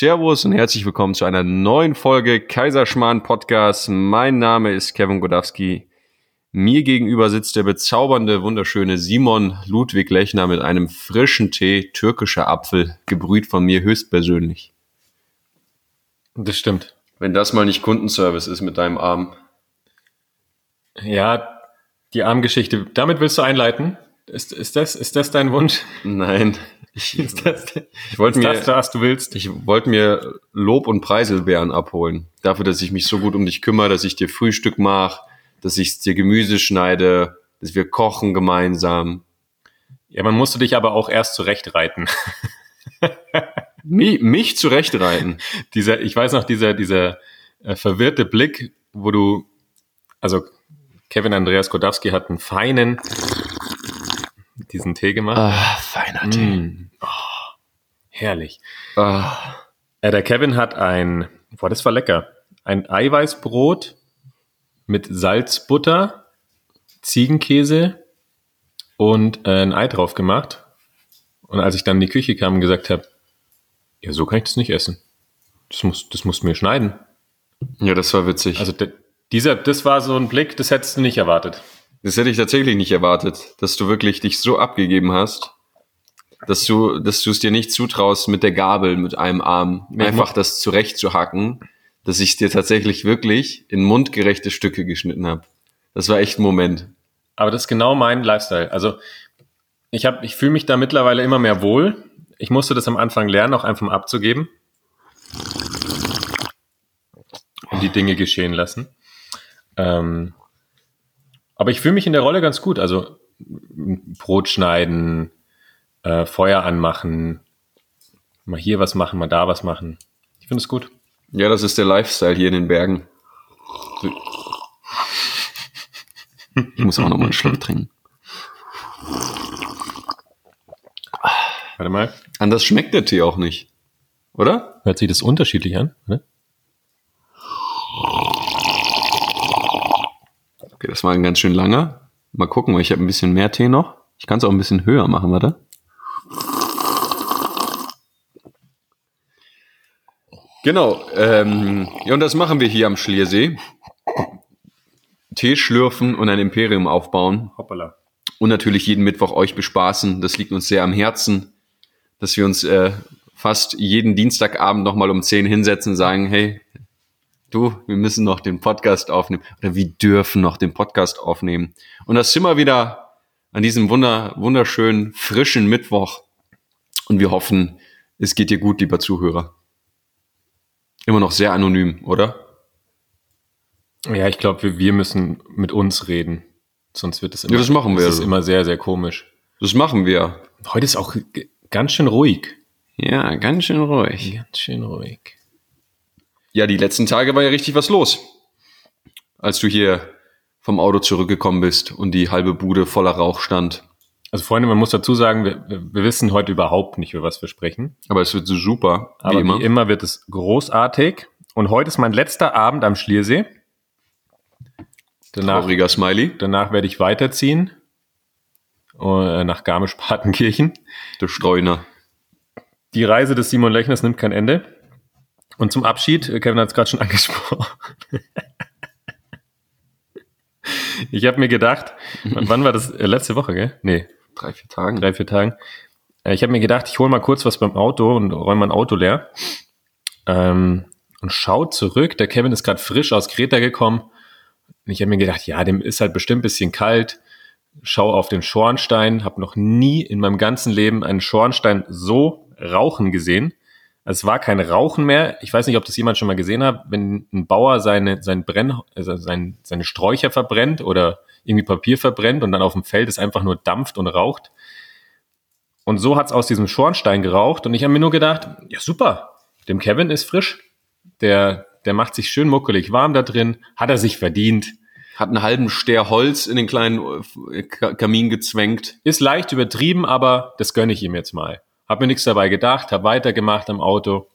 Servus und herzlich willkommen zu einer neuen Folge Kaiserschmarrn Podcast. Mein Name ist Kevin Godowski. Mir gegenüber sitzt der bezaubernde, wunderschöne Simon Ludwig Lechner mit einem frischen Tee, türkischer Apfel, gebrüht von mir höchstpersönlich. Das stimmt. Wenn das mal nicht Kundenservice ist mit deinem Arm. Ja, die Armgeschichte. Damit willst du einleiten? Ist, ist, das, ist das dein Wunsch? Nein. Ich, ist das, ich wollte mir, das, was du willst? ich wollte mir Lob und Preiselbeeren abholen. Dafür, dass ich mich so gut um dich kümmere, dass ich dir Frühstück mache, dass ich dir Gemüse schneide, dass wir kochen gemeinsam. Ja, man musste dich aber auch erst zurechtreiten. Mi mich zurechtreiten. dieser, ich weiß noch, dieser, dieser äh, verwirrte Blick, wo du, also Kevin Andreas Godowski hat einen feinen, diesen Tee gemacht. Ah, feiner Mm. Oh, herrlich. Ah, Äh, der Kevin hat ein, boah, das war lecker, ein Eiweißbrot mit Salzbutter, Ziegenkäse und äh, ein Ei drauf gemacht. Und als ich dann in die Küche kam und gesagt habe, ja, so kann ich das nicht essen. Das muss, das musst du mir schneiden. ja, das war witzig. Also de, dieser, das war so ein Blick, das hättest du nicht erwartet. Das hätte ich tatsächlich nicht erwartet, dass du wirklich dich so abgegeben hast, dass du, dass du es dir nicht zutraust, mit der Gabel, mit einem Arm einfach das zurechtzuhacken, dass ich es dir tatsächlich wirklich in mundgerechte Stücke geschnitten habe. Das war echt ein Moment. Aber das ist genau mein Lifestyle. Also ich habe, ich fühle mich da mittlerweile immer mehr wohl. Ich musste das am Anfang lernen, auch einfach mal abzugeben. Und die Dinge geschehen lassen. Ähm, aber ich fühle mich in der Rolle ganz gut. Also Brot schneiden, äh, Feuer anmachen, mal hier was machen, mal da was machen. Ich finde es gut. Ja, das ist der Lifestyle hier in den Bergen. Ich muss auch noch mal einen Schluck trinken. Warte mal. Anders schmeckt der Tee auch nicht. Oder? Hört sich das unterschiedlich an? Ne? Okay, das war ein ganz schön langer. Mal gucken, weil ich habe ein bisschen mehr Tee noch. Ich kann es auch ein bisschen höher machen, warte. Genau, ähm, ja, und das machen wir hier am Schliersee. Tee schlürfen und ein Imperium aufbauen. Hoppala. Und natürlich jeden Mittwoch euch bespaßen. Das liegt uns sehr am Herzen, dass wir uns äh, fast jeden Dienstagabend nochmal um 10 hinsetzen und sagen, hey, du, wir müssen noch den Podcast aufnehmen. Oder wir dürfen noch den Podcast aufnehmen. Und das sind wir wieder an diesem wunder, wunderschönen, frischen Mittwoch. Und wir hoffen, es geht dir gut, lieber Zuhörer. Immer noch sehr anonym, oder? Ja, ich glaube, wir, wir müssen mit uns reden. Sonst wird es immer, Ja, das machen wir. Das ist immer sehr, sehr komisch. Das machen wir. Heute ist auch ganz schön ruhig. Ja, ganz schön ruhig. Ganz schön ruhig. Ja, die letzten Tage war ja richtig was los. Als du hier vom Auto zurückgekommen bist und die halbe Bude voller Rauch stand. Also Freunde, man muss dazu sagen, wir, wir wissen heute überhaupt nicht, über was wir sprechen. Aber es wird so super, Aber wie immer. wie immer wird es großartig. Und heute ist mein letzter Abend am Schliersee. Danach, Trauriger Smiley. danach werde ich weiterziehen äh, nach Garmisch-Partenkirchen. Der Streuner. Die Reise des Simon Lechners nimmt kein Ende. Und zum Abschied, äh, Kevin hat es gerade schon angesprochen. ich habe mir gedacht, wann wann war das? Äh, Letzte Woche, gell? Nee, Drei, vier Tagen. drei, vier Tagen. Äh, Ich habe mir gedacht, ich hole mal kurz was beim Auto und räume mein Auto leer. Ähm, und schau zurück. Der Kevin ist gerade frisch aus Kreta gekommen. Und ich habe mir gedacht, ja, dem ist halt bestimmt ein bisschen kalt. Schau auf den Schornstein. Habe noch nie in meinem ganzen Leben einen Schornstein so rauchen gesehen. Es war kein Rauchen mehr. Ich weiß nicht, ob das jemand schon mal gesehen hat, wenn ein Bauer seine, sein Brenn, also sein, seine Sträucher verbrennt oder irgendwie Papier verbrennt und dann auf dem Feld es einfach nur dampft und raucht. Und so hat's aus diesem Schornstein geraucht. Und ich habe mir nur gedacht, ja super, dem Kevin ist frisch. Der, der macht sich schön muckelig warm da drin. Hat er sich verdient. Hat einen halben Ster Holz in den kleinen äh, Ka- Kamin gezwängt. Ist leicht übertrieben, aber das gönne ich ihm jetzt mal. Hab mir nichts dabei gedacht, habe weitergemacht am Auto,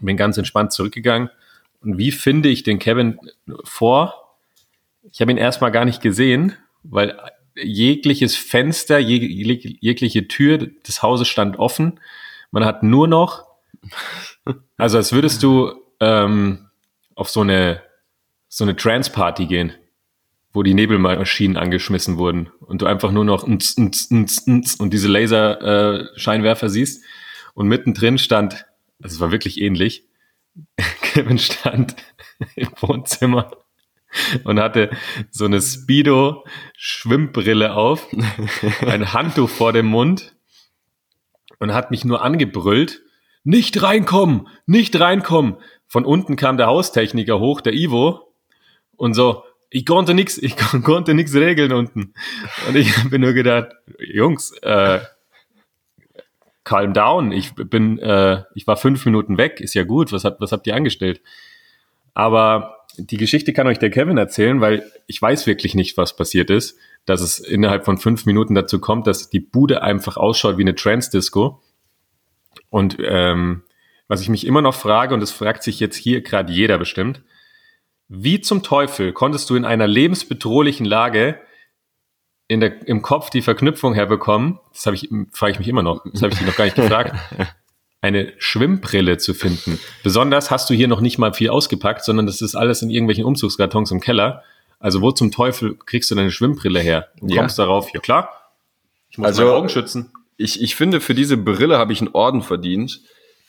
bin ganz entspannt zurückgegangen. Und wie finde ich den Kevin vor? Ich habe ihn erstmal gar nicht gesehen, weil jegliches Fenster, jeg jegliche Tür des Hauses stand offen. Man hat nur noch Also als würdest du ähm, auf so eine so eine Trance-Party gehen, wo die Nebelmaschinen angeschmissen wurden und du einfach nur noch nz, nz, nz, nz, und diese Laserscheinwerfer äh, siehst und mittendrin stand, also es war wirklich ähnlich, Kevin stand im Wohnzimmer und hatte so eine Speedo-Schwimmbrille auf, ein Handtuch vor dem Mund und hat mich nur angebrüllt, nicht reinkommen, nicht reinkommen. Von unten kam der Haustechniker hoch, der Ivo, und so, ich konnte nix, ich konnte nix regeln unten. Und ich habe nur gedacht, Jungs, äh, calm down. Ich bin, äh, ich war fünf Minuten weg, ist ja gut. Was, hat, was habt ihr angestellt? Aber die Geschichte kann euch der Kevin erzählen, weil ich weiß wirklich nicht, was passiert ist, dass es innerhalb von fünf Minuten dazu kommt, dass die Bude einfach ausschaut wie eine Trance-Disco. Und ähm, was ich mich immer noch frage, und das fragt sich jetzt hier gerade jeder bestimmt, wie zum Teufel konntest du in einer lebensbedrohlichen Lage in der, im Kopf die Verknüpfung herbekommen? Das habe ich, frage ich mich immer noch, das habe ich dich noch gar nicht gefragt. eine Schwimmbrille zu finden. Besonders hast du hier noch nicht mal viel ausgepackt, sondern das ist alles in irgendwelchen Umzugskartons im Keller. Also wo zum Teufel kriegst du deine Schwimmbrille her? Du ja. kommst darauf, ja klar, ich muss also, meine Augen schützen. Ich, ich finde, für diese Brille habe ich einen Orden verdient.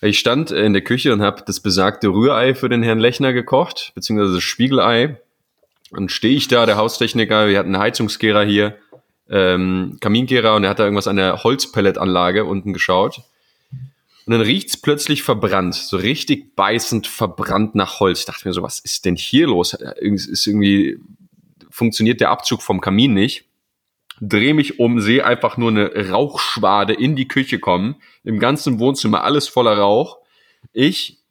Ich stand in der Küche und habe das besagte Rührei für den Herrn Lechner gekocht, beziehungsweise das Spiegelei. Und stehe ich da, der Haustechniker, wir hatten einen Heizungskehrer hier, ähm, Kaminkehrer, und er hat da irgendwas an der Holzpelletanlage unten geschaut. Und dann riecht's plötzlich verbrannt, so richtig beißend verbrannt nach Holz. Ich dachte mir so, was ist denn hier los? Ist irgendwie, funktioniert der Abzug vom Kamin nicht. Dreh mich um, sehe einfach nur eine Rauchschwade in die Küche kommen. Im ganzen Wohnzimmer alles voller Rauch. Ich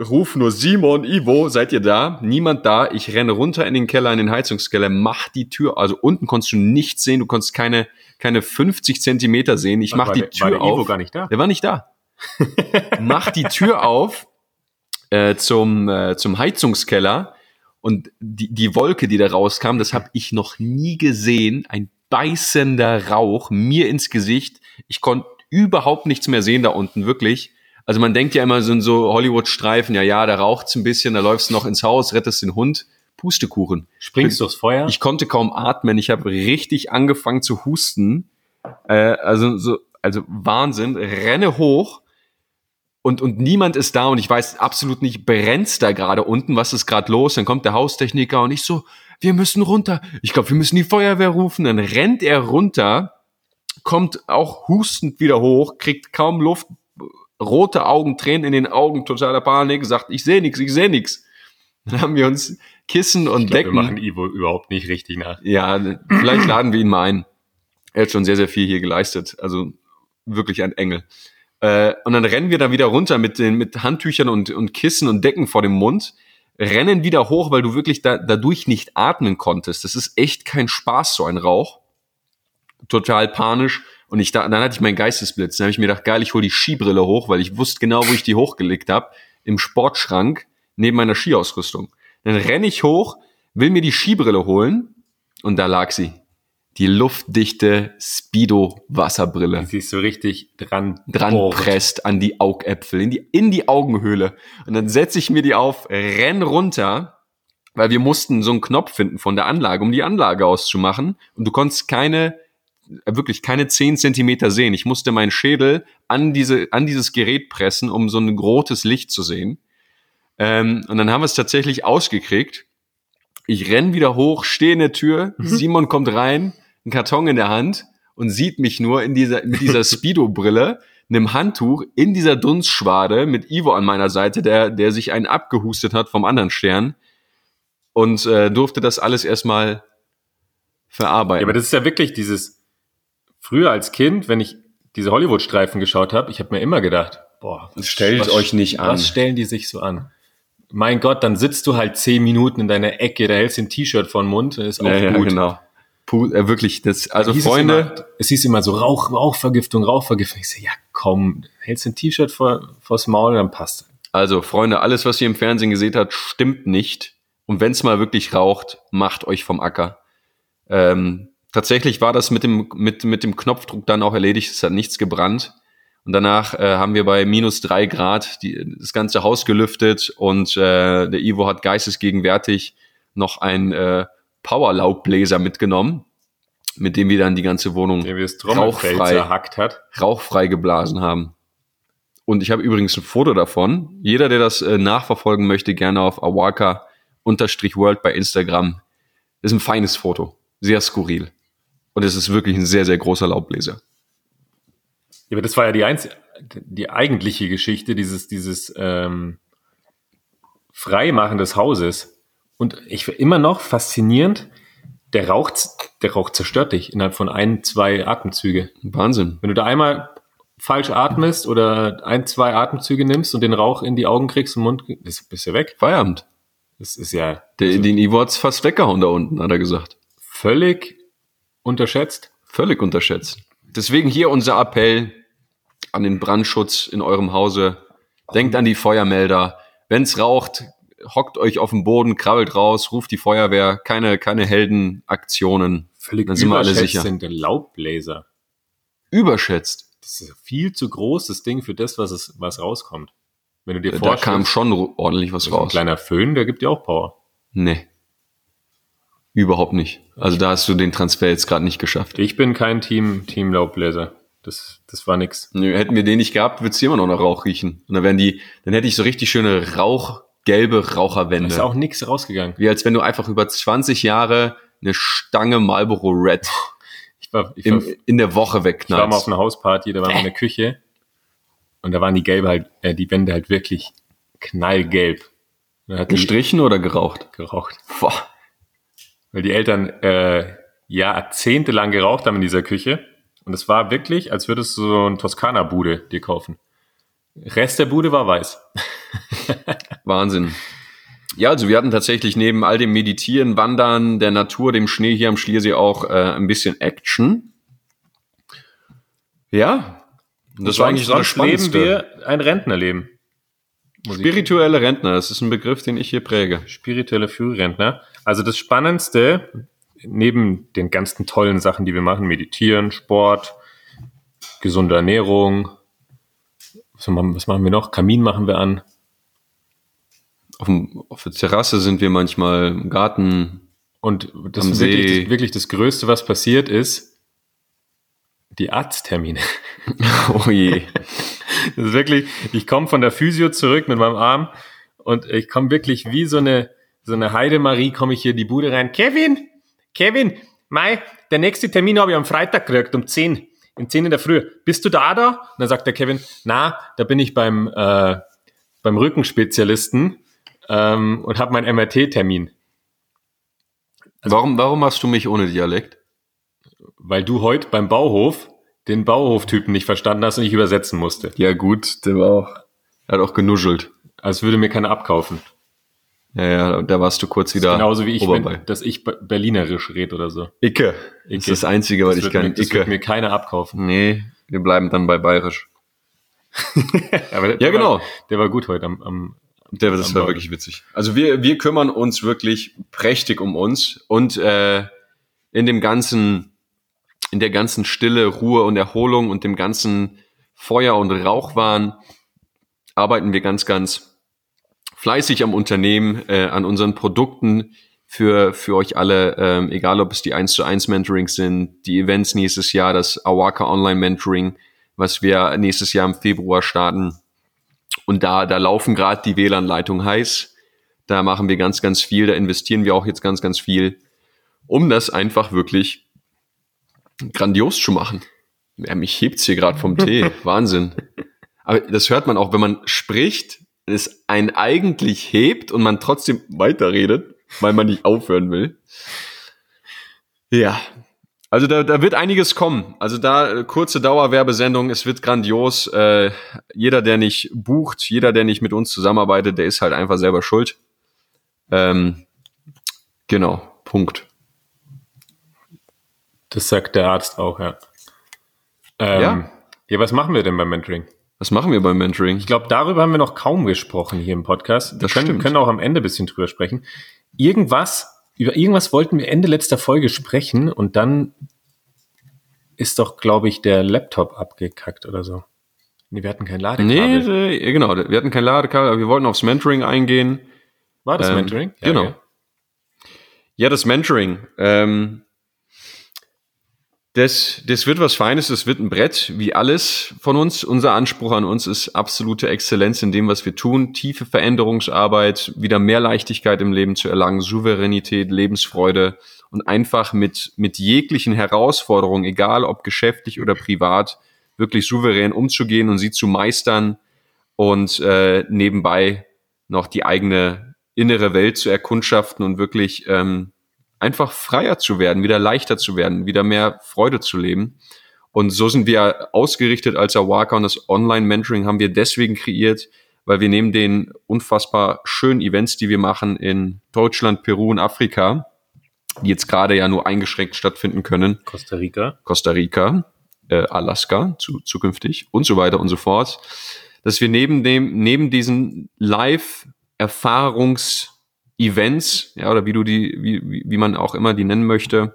ruf nur Simon, Ivo, seid ihr da? Niemand da. Ich renne runter in den Keller, in den Heizungskeller, mach die Tür. Also unten konntest du nichts sehen, du konntest keine, keine 50 Zentimeter sehen. Ich mach war die der, Tür war der auf. Ivo gar nicht da? Der war nicht da. mach die Tür auf äh, zum, äh, zum Heizungskeller und die, die Wolke, die da rauskam, das habe ich noch nie gesehen. Ein beißender Rauch mir ins Gesicht. Ich konnte überhaupt nichts mehr sehen da unten, wirklich. Also man denkt ja immer so in so Hollywood-Streifen, ja, ja, da raucht's ein bisschen, da läufst du noch ins Haus, rettest den Hund. Pustekuchen. Springst du aufs Feuer? Ich konnte kaum atmen. Ich habe richtig angefangen zu husten. Äh, also so, also Wahnsinn. Renne hoch und, und niemand ist da und ich weiß absolut nicht, brennt's da gerade unten, was ist gerade los? Dann kommt der Haustechniker und ich so, wir müssen runter. Ich glaube, wir müssen die Feuerwehr rufen. Dann rennt er runter, kommt auch hustend wieder hoch, kriegt kaum Luft, rote Augen, Tränen in den Augen, totaler Panik, sagt, ich sehe nichts, ich sehe nichts. Dann haben wir uns Kissen und ich glaub, Decken. Wir machen Ivo überhaupt nicht richtig nach. Ja, vielleicht laden wir ihn mal ein. Er hat schon sehr, sehr viel hier geleistet. Also wirklich ein Engel. Äh, und dann rennen wir da wieder runter mit den mit Handtüchern und, und Kissen und Decken vor dem Mund, rennen wieder hoch, weil du wirklich da, dadurch nicht atmen konntest. Das ist echt kein Spaß, so ein Rauch. Total panisch. Und ich da, dann hatte ich meinen Geistesblitz. Dann habe ich mir gedacht, geil, ich hole die Skibrille hoch, weil ich wusste genau, wo ich die hochgelegt habe. Im Sportschrank neben meiner Skiausrüstung. Dann renne ich hoch, will mir die Skibrille holen und da lag sie die luftdichte Speedo-Wasserbrille. Die sich so richtig dran, dran presst an die Augäpfel, in die, in die Augenhöhle. Und dann setze ich mir die auf, renn runter, weil wir mussten so einen Knopf finden von der Anlage, um die Anlage auszumachen. Und du konntest keine, wirklich keine zehn Zentimeter sehen. Ich musste meinen Schädel an diese, an dieses Gerät pressen, um so ein rotes Licht zu sehen. Ähm, und dann haben wir es tatsächlich ausgekriegt. Ich renn wieder hoch, stehe in der Tür, mhm. Simon kommt rein, einen Karton in der Hand und sieht mich nur in dieser, mit dieser Speedo-Brille, einem Handtuch in dieser Dunstschwade mit Ivo an meiner Seite, der, der sich einen abgehustet hat vom anderen Stern und äh, durfte das alles erstmal verarbeiten. Ja, aber das ist ja wirklich dieses, früher als Kind, wenn ich diese Hollywood-Streifen geschaut habe, ich habe mir immer gedacht, boah, stellt was, euch nicht an. Was stellen die sich so an? Mein Gott, dann sitzt du halt zehn Minuten in deiner Ecke, da hältst du ein T-Shirt vor den Mund, ist auch ja, gut. Ja, genau. Puh, äh, wirklich, das, also Freunde. Es, immer, es hieß immer so Rauch, Rauchvergiftung, Rauchvergiftung. Ich so, ja komm, hältst du ein T-Shirt vor, vors Maul, dann passt. Also Freunde, alles, was ihr im Fernsehen gesehen habt, stimmt nicht. Und wenn es mal wirklich raucht, macht euch vom Acker. Ähm, tatsächlich war das mit dem, mit, mit dem Knopfdruck dann auch erledigt. Es hat nichts gebrannt. Und danach äh, haben wir bei minus drei Grad die, das ganze Haus gelüftet und äh, der Ivo hat geistesgegenwärtig noch ein äh, Powerlaubbläser mitgenommen, mit dem wir dann die ganze Wohnung rauchfrei, zerhackt hat. rauchfrei geblasen haben. Und ich habe übrigens ein Foto davon. Jeder, der das äh, nachverfolgen möchte, gerne auf awaka-world bei Instagram. ist ein feines Foto. Sehr skurril. Und es ist wirklich ein sehr, sehr großer Laubbläser. Ja, aber das war ja die, einz die eigentliche Geschichte, dieses, dieses ähm, Freimachen des Hauses. Und ich finde immer noch faszinierend, der Rauch, der Rauch zerstört dich innerhalb von ein, zwei Atemzüge. Wahnsinn. Wenn du da einmal falsch atmest oder ein, zwei Atemzüge nimmst und den Rauch in die Augen kriegst, im Mund, das bist du weg. Feierabend. Das ist ja Der, den Ivo hat's fast weggehauen da unten, hat er gesagt. völlig unterschätzt. Völlig unterschätzt. Deswegen hier unser Appell an den Brandschutz in eurem Hause. Denkt an die Feuermelder. Wenn's raucht, hockt euch auf den Boden, krabbelt raus, ruft die Feuerwehr. Keine, keine Heldenaktionen. Völlig Dann sind wir alle sicher. sind der Laubbläser. Überschätzt. Das ist viel zu groß, das Ding, für das, was, es, was rauskommt. Wenn du dir Da vorstellst, kam schon ordentlich was so ein raus. kleiner Föhn, der gibt dir auch Power. Nee. Überhaupt nicht. Also da hast du den Transfer jetzt gerade nicht geschafft. Ich bin kein Team, Team Laubbläser. Das, das war nix. Nö, hätten wir den nicht gehabt, wird's hier immer noch nach Rauch riechen. Und dann wären die, dann hätte ich so richtig schöne rauchgelbe Da Raucherwände. ist auch nix rausgegangen. Wie als wenn du einfach über 20 Jahre eine Stange Marlboro Red Ich war, ich war, im, in der Woche ich war mal auf wegknallst. einer Hausparty, da waren wir in der Küche und da waren die gelbe halt, äh, die Wände halt wirklich knallgelb. Die Gestrichen oder geraucht? geraucht. Boah. Weil die Eltern äh, jahrzehntelang geraucht haben in dieser Küche. Und es war wirklich, als würdest du so ein Toskana-Bude dir kaufen. Rest der Bude war weiß. Wahnsinn. Ja, also wir hatten tatsächlich neben all dem Meditieren, Wandern, der Natur, dem Schnee hier am Schliersee auch äh, ein bisschen Action. Ja, das war eigentlich so das sonst leben wir ein Rentnerleben. Spirituelle Rentner, das ist ein Begriff, den ich hier präge. spirituelle Frührentner. Also das Spannendste, neben den ganzen tollen Sachen, die wir machen, meditieren, Sport, gesunde Ernährung, was machen, wir noch? Kamin machen wir an. Auf, dem, auf der Terrasse sind wir manchmal im Garten. Und das wirklich, das, wirklich das Größte, was passiert ist, die Arzttermine. Oh je. Das ist wirklich, ich komme von der Physio zurück mit meinem Arm und ich komme wirklich wie so eine, so eine Heidemarie, komme ich hier in die Bude rein. Kevin, Kevin, Mai, der nächste Termin habe ich am Freitag gekriegt, um 10, um 10 in der Früh. Bist du da da? Und dann sagt der Kevin, na, da bin ich beim, äh, beim Rückenspezialisten ähm, und habe meinen MRT-Termin. Warum, warum machst du mich ohne Dialekt? Weil du heute beim Bauhof den Bauhoftypen nicht verstanden hast und ich übersetzen musste. Ja gut, der war auch, er hat auch genuschelt. Als würde mir keiner abkaufen. Ja, ja, da warst du kurz wieder Genauso wie ich, Oberball. wenn, dass ich Be- Berlinerisch rede oder so. Icke. Das Icke. ist das Einzige, was Das ich wird, kann. mir, das wird Icke. mir keiner abkaufen. Nee, wir bleiben dann bei Bayerisch. Aber der, Ja, genau. War, der war gut heute am, am Der, das war wirklich witzig. Also wir, wir kümmern uns wirklich prächtig um uns und äh, in dem ganzen, in der ganzen Stille, Ruhe und Erholung und dem ganzen Feuer- und Rauchwahn arbeiten wir ganz, ganz fleißig am Unternehmen, äh, an unseren Produkten für, für euch alle, ähm, egal ob es die 1 zu 1 Mentorings sind, die Events nächstes Jahr, das Awaka Online Mentoring, was wir nächstes Jahr im Februar starten. Und da, da laufen gerade die WLAN-Leitungen heiß. Da machen wir ganz, ganz viel. Da investieren wir auch jetzt ganz, ganz viel, um das einfach wirklich grandios zu machen. Ja, mich hebt's hier gerade vom Tee. Wahnsinn. Aber das hört man auch, wenn man spricht, es einen eigentlich hebt und man trotzdem weiterredet, weil man nicht aufhören will. Ja. Also da, da wird einiges kommen. Also da äh, kurze Dauerwerbesendung, es wird grandios. Äh, jeder, der nicht bucht, jeder, der nicht mit uns zusammenarbeitet, der ist halt einfach selber schuld. Ähm, genau, Punkt. Das sagt der Arzt auch, ja. Ähm, Ja. ja. was machen wir denn beim Mentoring? Was machen wir beim Mentoring? Ich glaube, darüber haben wir noch kaum gesprochen hier im Podcast. Wir Das können, stimmt. können auch am Ende ein bisschen drüber sprechen. Irgendwas, über irgendwas wollten wir Ende letzter Folge sprechen und dann ist doch, glaube ich, der Laptop abgekackt oder so. Nee, wir hatten kein Ladekabel. Nee, äh, genau, wir hatten kein Ladekabel, aber wir wollten aufs Mentoring eingehen. War das Ähm, Mentoring? genau. Ja. Ja, das Mentoring. Ähm, das, das wird was Feines, das wird ein Brett, wie alles von uns. Unser Anspruch an uns ist absolute Exzellenz in dem, was wir tun. Tiefe Veränderungsarbeit, wieder mehr Leichtigkeit im Leben zu erlangen, Souveränität, Lebensfreude und einfach mit, mit jeglichen Herausforderungen, egal ob geschäftlich oder privat, wirklich souverän umzugehen und sie zu meistern und äh, nebenbei noch die eigene innere Welt zu erkundschaften und wirklich ähm, einfach freier zu werden, wieder leichter zu werden, wieder mehr Freude zu leben. Und so sind wir ausgerichtet als Awaka und das Online-Mentoring haben wir deswegen kreiert, weil wir neben den unfassbar schönen Events, die wir machen in Deutschland, Peru und Afrika, die jetzt gerade ja nur eingeschränkt stattfinden können, Costa Rica. Costa Rica, äh, Alaska zu, zukünftig und so weiter und so fort, dass wir neben dem, neben diesen Live-Erfahrungs-Events, ja, oder wie du die, wie, wie man auch immer die nennen möchte,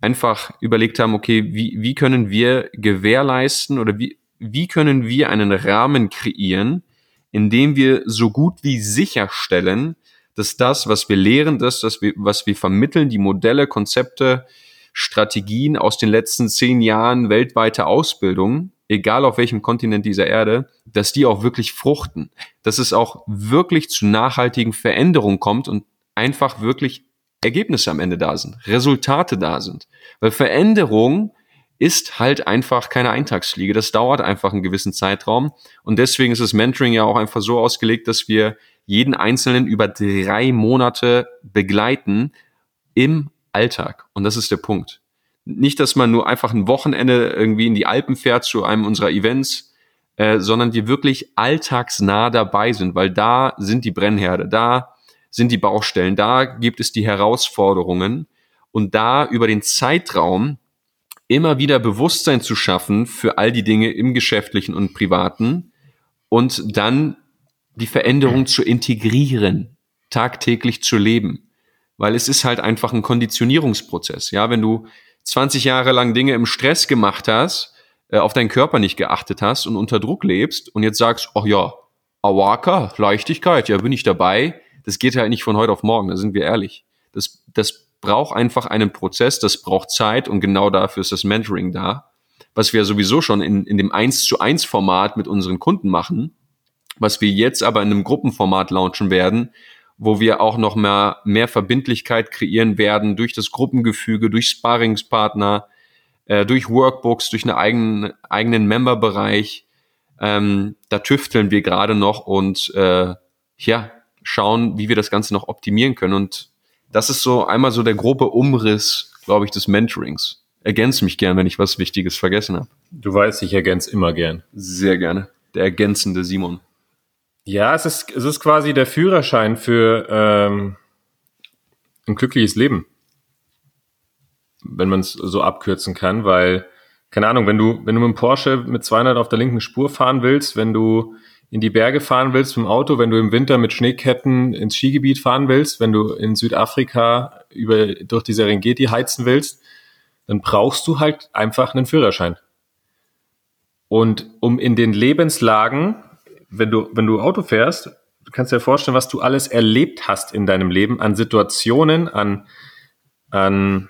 einfach überlegt haben, okay, wie, wie können wir gewährleisten oder wie, wie können wir einen Rahmen kreieren, in dem wir so gut wie sicherstellen, dass das, was wir lehren, das, das wir, was wir vermitteln, die Modelle, Konzepte, Strategien aus den letzten zehn Jahren weltweite Ausbildung, egal auf welchem Kontinent dieser Erde, dass die auch wirklich fruchten, dass es auch wirklich zu nachhaltigen Veränderungen kommt und einfach wirklich Ergebnisse am Ende da sind, Resultate da sind. Weil Veränderung ist halt einfach keine Eintagsfliege. Das dauert einfach einen gewissen Zeitraum. Und deswegen ist das Mentoring ja auch einfach so ausgelegt, dass wir jeden Einzelnen über drei Monate begleiten im Alltag. Und das ist der Punkt. Nicht, dass man nur einfach ein Wochenende irgendwie in die Alpen fährt zu einem unserer Events, äh, sondern wir wirklich alltagsnah dabei sind, weil da sind die Brennherde, da sind die Baustellen, da gibt es die Herausforderungen und da über den Zeitraum immer wieder Bewusstsein zu schaffen für all die Dinge im geschäftlichen und privaten und dann die Veränderung zu integrieren, tagtäglich zu leben. Weil es ist halt einfach ein Konditionierungsprozess. Ja, wenn du 20 Jahre lang Dinge im Stress gemacht hast, äh, auf deinen Körper nicht geachtet hast und unter Druck lebst und jetzt sagst, ach ja, Awaka, Leichtigkeit, ja, bin ich dabei. Das geht halt nicht von heute auf morgen, da sind wir ehrlich. Das, das braucht einfach einen Prozess, das braucht Zeit und genau dafür ist das Mentoring da. Was wir sowieso schon in, in dem 1 zu 1 Format mit unseren Kunden machen, was wir jetzt aber in einem Gruppenformat launchen werden, wo wir auch noch mehr, mehr Verbindlichkeit kreieren werden durch das Gruppengefüge, durch Sparringspartner, äh, durch Workbooks, durch einen eigenen, eigenen Memberbereich. Ähm, da tüfteln wir gerade noch und äh, ja, schauen, wie wir das Ganze noch optimieren können. Und das ist so einmal so der grobe Umriss, glaube ich, des Mentorings. Ergänze mich gern, wenn ich was Wichtiges vergessen habe. Du weißt, ich ergänze immer gern. Sehr gerne. Der ergänzende Simon. Ja, es ist, es ist quasi der Führerschein für ähm, ein glückliches Leben. Wenn man es so abkürzen kann, weil, keine Ahnung, wenn du, wenn du mit dem Porsche mit 200 auf der linken Spur fahren willst, wenn du in die Berge fahren willst mit dem Auto, wenn du im Winter mit Schneeketten ins Skigebiet fahren willst, wenn du in Südafrika über, durch die Serengeti heizen willst, dann brauchst du halt einfach einen Führerschein. Und um in den Lebenslagen, wenn du, wenn du Auto fährst, du kannst dir vorstellen, was du alles erlebt hast in deinem Leben an Situationen, an, an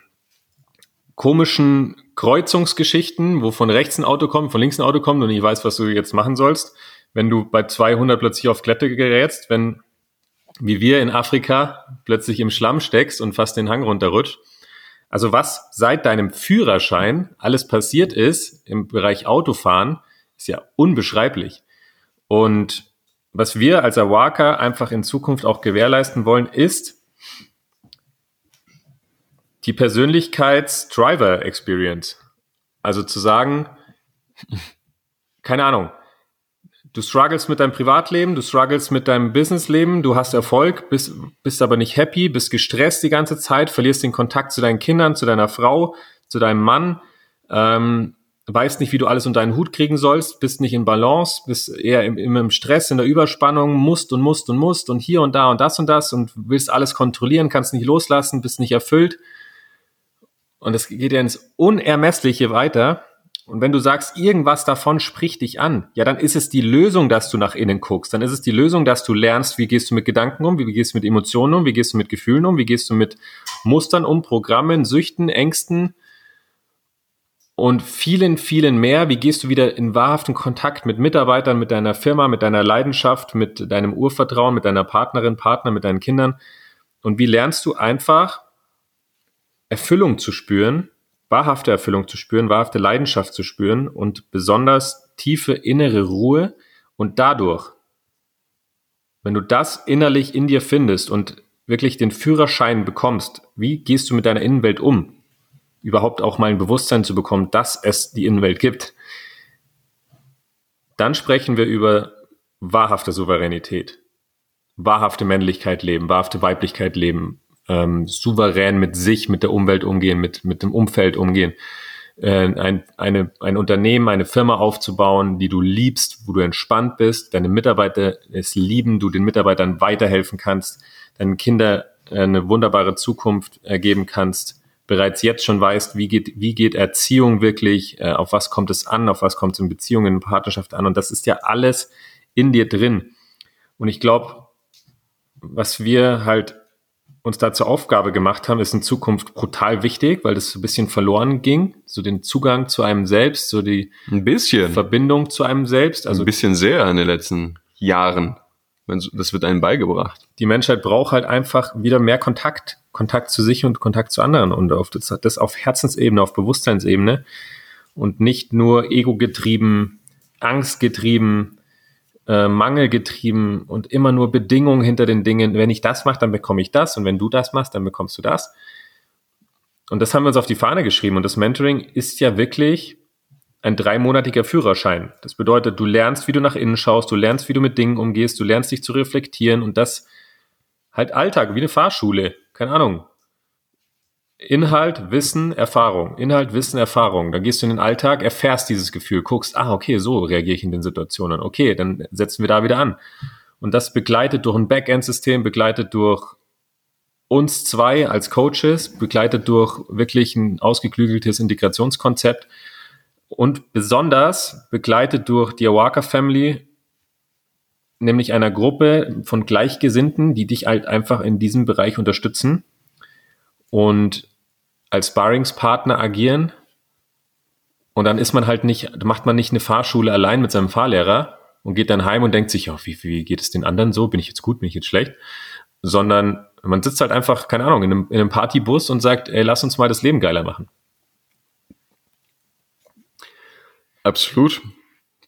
komischen Kreuzungsgeschichten, wo von rechts ein Auto kommt, von links ein Auto kommt und ich weiß, was du jetzt machen sollst. Wenn du bei 200 plötzlich auf Klette gerätst, wenn, wie wir in Afrika, plötzlich im Schlamm steckst und fast den Hang runterrutscht. Also was seit deinem Führerschein alles passiert ist im Bereich Autofahren, ist ja unbeschreiblich. Und was wir als Awaka einfach in Zukunft auch gewährleisten wollen, ist die Persönlichkeits-Driver-Experience. Also zu sagen, keine Ahnung, du struggles mit deinem Privatleben, du struggles mit deinem Businessleben, du hast Erfolg, bist, bist aber nicht happy, bist gestresst die ganze Zeit, verlierst den Kontakt zu deinen Kindern, zu deiner Frau, zu deinem Mann, ähm, weißt nicht, wie du alles unter deinen Hut kriegen sollst, bist nicht in Balance, bist eher im, im Stress, in der Überspannung, musst und musst und musst und hier und da und das und das und willst alles kontrollieren, kannst nicht loslassen, bist nicht erfüllt. Und es geht ja ins Unermessliche weiter. Und wenn du sagst, irgendwas davon spricht dich an, ja, dann ist es die Lösung, dass du nach innen guckst. Dann ist es die Lösung, dass du lernst, wie gehst du mit Gedanken um, wie gehst du mit Emotionen um, wie gehst du mit Gefühlen um, wie gehst du mit Mustern um, Programmen, Süchten, Ängsten und vielen, vielen mehr. Wie gehst du wieder in wahrhaften Kontakt mit Mitarbeitern, mit deiner Firma, mit deiner Leidenschaft, mit deinem Urvertrauen, mit deiner Partnerin, Partner, mit deinen Kindern? Und wie lernst du einfach Erfüllung zu spüren wahrhafte Erfüllung zu spüren, wahrhafte Leidenschaft zu spüren und besonders tiefe innere Ruhe und dadurch, wenn du das innerlich in dir findest und wirklich den Führerschein bekommst, wie gehst du mit deiner Innenwelt um? Überhaupt auch mal ein Bewusstsein zu bekommen, dass es die Innenwelt gibt. Dann sprechen wir über wahrhafte Souveränität, wahrhafte Männlichkeit leben, wahrhafte Weiblichkeit leben, ähm, souverän mit sich, mit der Umwelt umgehen, mit, mit dem Umfeld umgehen. Äh, ein, eine, ein Unternehmen, eine Firma aufzubauen, die du liebst, wo du entspannt bist, deine Mitarbeiter es lieben, du den Mitarbeitern weiterhelfen kannst, deinen Kindern eine wunderbare Zukunft ergeben kannst, bereits jetzt schon weißt, wie geht, wie geht Erziehung wirklich, äh, auf was kommt es an, auf was kommt es in Beziehungen, in Partnerschaft an. Und das ist ja alles in dir drin. Und ich glaube, was wir halt uns da zur Aufgabe gemacht haben, ist in Zukunft brutal wichtig, weil das so ein bisschen verloren ging. So den Zugang zu einem selbst, so die ein bisschen. Verbindung zu einem selbst. Also ein bisschen sehr in den letzten Jahren. Das wird einem beigebracht. Die Menschheit braucht halt einfach wieder mehr Kontakt. Kontakt zu sich und Kontakt zu anderen und auf das, das auf Herzensebene, auf Bewusstseinsebene und nicht nur ego-getrieben, angstgetrieben, äh, Mangel getrieben und immer nur Bedingungen hinter den Dingen. Wenn ich das mache, dann bekomme ich das und wenn du das machst, dann bekommst du das. Und das haben wir uns auf die Fahne geschrieben und das Mentoring ist ja wirklich ein dreimonatiger Führerschein. Das bedeutet, du lernst, wie du nach innen schaust, du lernst, wie du mit Dingen umgehst, du lernst dich zu reflektieren und das halt Alltag, wie eine Fahrschule. Keine Ahnung. Inhalt, Wissen, Erfahrung. Inhalt, Wissen, Erfahrung. Dann gehst du in den Alltag, erfährst dieses Gefühl, guckst, ah, okay, so reagiere ich in den Situationen. Okay, dann setzen wir da wieder an. Und das begleitet durch ein Backend-System, begleitet durch uns zwei als Coaches, begleitet durch wirklich ein ausgeklügeltes Integrationskonzept und besonders begleitet durch die Awaka Family, nämlich einer Gruppe von Gleichgesinnten, die dich halt einfach in diesem Bereich unterstützen. Und als Sparringspartner agieren. Und dann ist man halt nicht, macht man nicht eine Fahrschule allein mit seinem Fahrlehrer und geht dann heim und denkt sich, ja, wie, wie geht es den anderen so? Bin ich jetzt gut, bin ich jetzt schlecht? Sondern man sitzt halt einfach, keine Ahnung, in einem, in einem Partybus und sagt, ey, lass uns mal das Leben geiler machen. Absolut.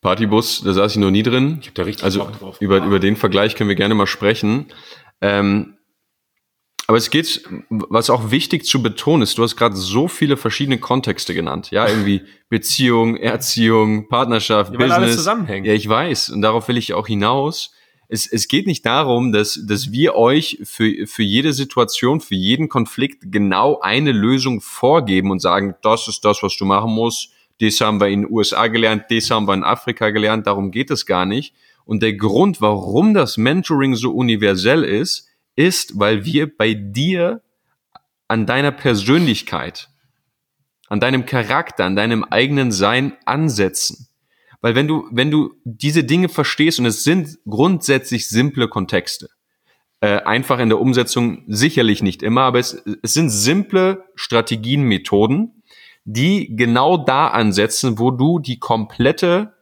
Partybus, da saß ich noch nie drin. Ich hab da richtig also über, über den Vergleich können wir gerne mal sprechen. Ähm, aber es geht, was auch wichtig zu betonen ist, du hast gerade so viele verschiedene Kontexte genannt. Ja, irgendwie Beziehung, Erziehung, Partnerschaft, ja, Business. Alles zusammenhängt. Ja, ich weiß. Und darauf will ich auch hinaus. Es, es geht nicht darum, dass, dass wir euch für, für jede Situation, für jeden Konflikt genau eine Lösung vorgeben und sagen, das ist das, was du machen musst. Das haben wir in den USA gelernt, das haben wir in Afrika gelernt. Darum geht es gar nicht. Und der Grund, warum das Mentoring so universell ist, ist, weil wir bei dir an deiner Persönlichkeit, an deinem Charakter, an deinem eigenen Sein ansetzen. Weil wenn du, wenn du diese Dinge verstehst, und es sind grundsätzlich simple Kontexte, äh, einfach in der Umsetzung sicherlich nicht immer, aber es, es sind simple Strategien, Methoden, die genau da ansetzen, wo du die komplette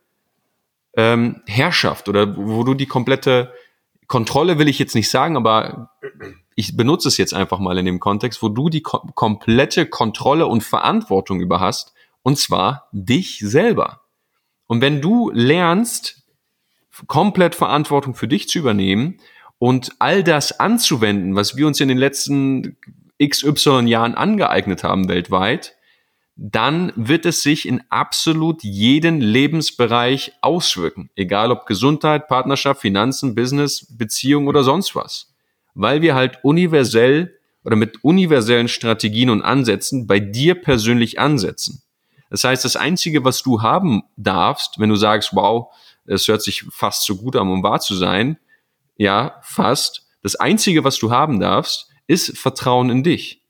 ähm, Herrschaft oder wo du die komplette Kontrolle will ich jetzt nicht sagen, aber ich benutze es jetzt einfach mal in dem Kontext, wo du die ko komplette Kontrolle und Verantwortung über hast, und zwar dich selber. Und wenn du lernst, komplett Verantwortung für dich zu übernehmen und all das anzuwenden, was wir uns in den letzten XY Jahren angeeignet haben weltweit, dann wird es sich in absolut jeden Lebensbereich auswirken. Egal ob Gesundheit, Partnerschaft, Finanzen, Business, Beziehung oder sonst was. Weil wir halt universell oder mit universellen Strategien und Ansätzen bei dir persönlich ansetzen. Das heißt, das Einzige, was du haben darfst, wenn du sagst, wow, es hört sich fast so gut an, um wahr zu sein, ja, fast. Das Einzige, was du haben darfst, ist Vertrauen in dich.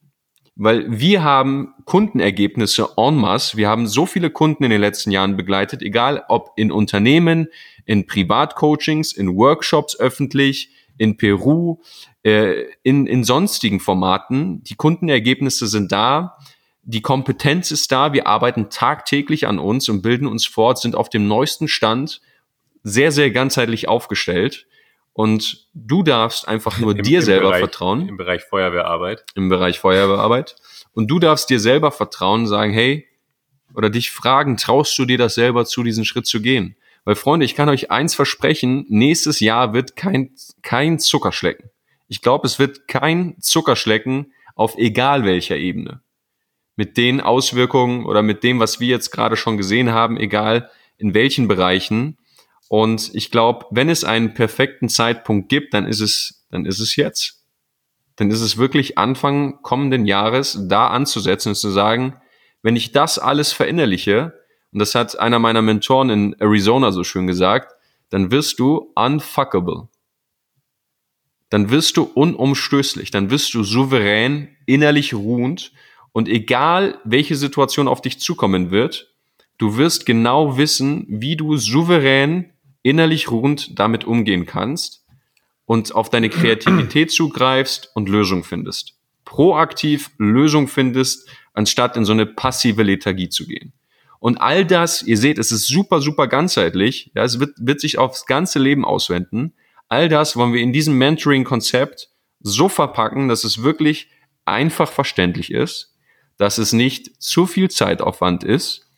Weil wir haben Kundenergebnisse en masse. Wir haben so viele Kunden in den letzten Jahren begleitet, egal ob in Unternehmen, in Privatcoachings, in Workshops öffentlich, in Peru, äh, in, in sonstigen Formaten. Die Kundenergebnisse sind da. Die Kompetenz ist da. Wir arbeiten tagtäglich an uns und bilden uns fort, sind auf dem neuesten Stand, sehr, sehr ganzheitlich aufgestellt. Und du darfst einfach nur Im, dir im selber Bereich, vertrauen. Im Bereich Feuerwehrarbeit. Im Bereich Feuerwehrarbeit. Und du darfst dir selber vertrauen, sagen, hey, oder dich fragen, traust du dir das selber zu, diesen Schritt zu gehen? Weil Freunde, ich kann euch eins versprechen, nächstes Jahr wird kein, kein Zuckerschlecken. Ich glaube, es wird kein Zuckerschlecken auf egal welcher Ebene. Mit den Auswirkungen oder mit dem, was wir jetzt gerade schon gesehen haben, egal in welchen Bereichen, und ich glaube, wenn es einen perfekten Zeitpunkt gibt, dann ist es, dann ist es jetzt. Dann ist es wirklich Anfang kommenden Jahres da anzusetzen und zu sagen, wenn ich das alles verinnerliche, und das hat einer meiner Mentoren in Arizona so schön gesagt, dann wirst du unfuckable. Dann wirst du unumstößlich, dann wirst du souverän, innerlich ruhend und egal welche Situation auf dich zukommen wird, du wirst genau wissen, wie du souverän innerlich ruhend damit umgehen kannst und auf deine Kreativität zugreifst und Lösung findest. Proaktiv Lösung findest, anstatt in so eine passive Lethargie zu gehen. Und all das, ihr seht, es ist super, super ganzheitlich. Ja, es wird, wird sich aufs ganze Leben auswenden. All das wollen wir in diesem Mentoring-Konzept so verpacken, dass es wirklich einfach verständlich ist, dass es nicht zu viel Zeitaufwand ist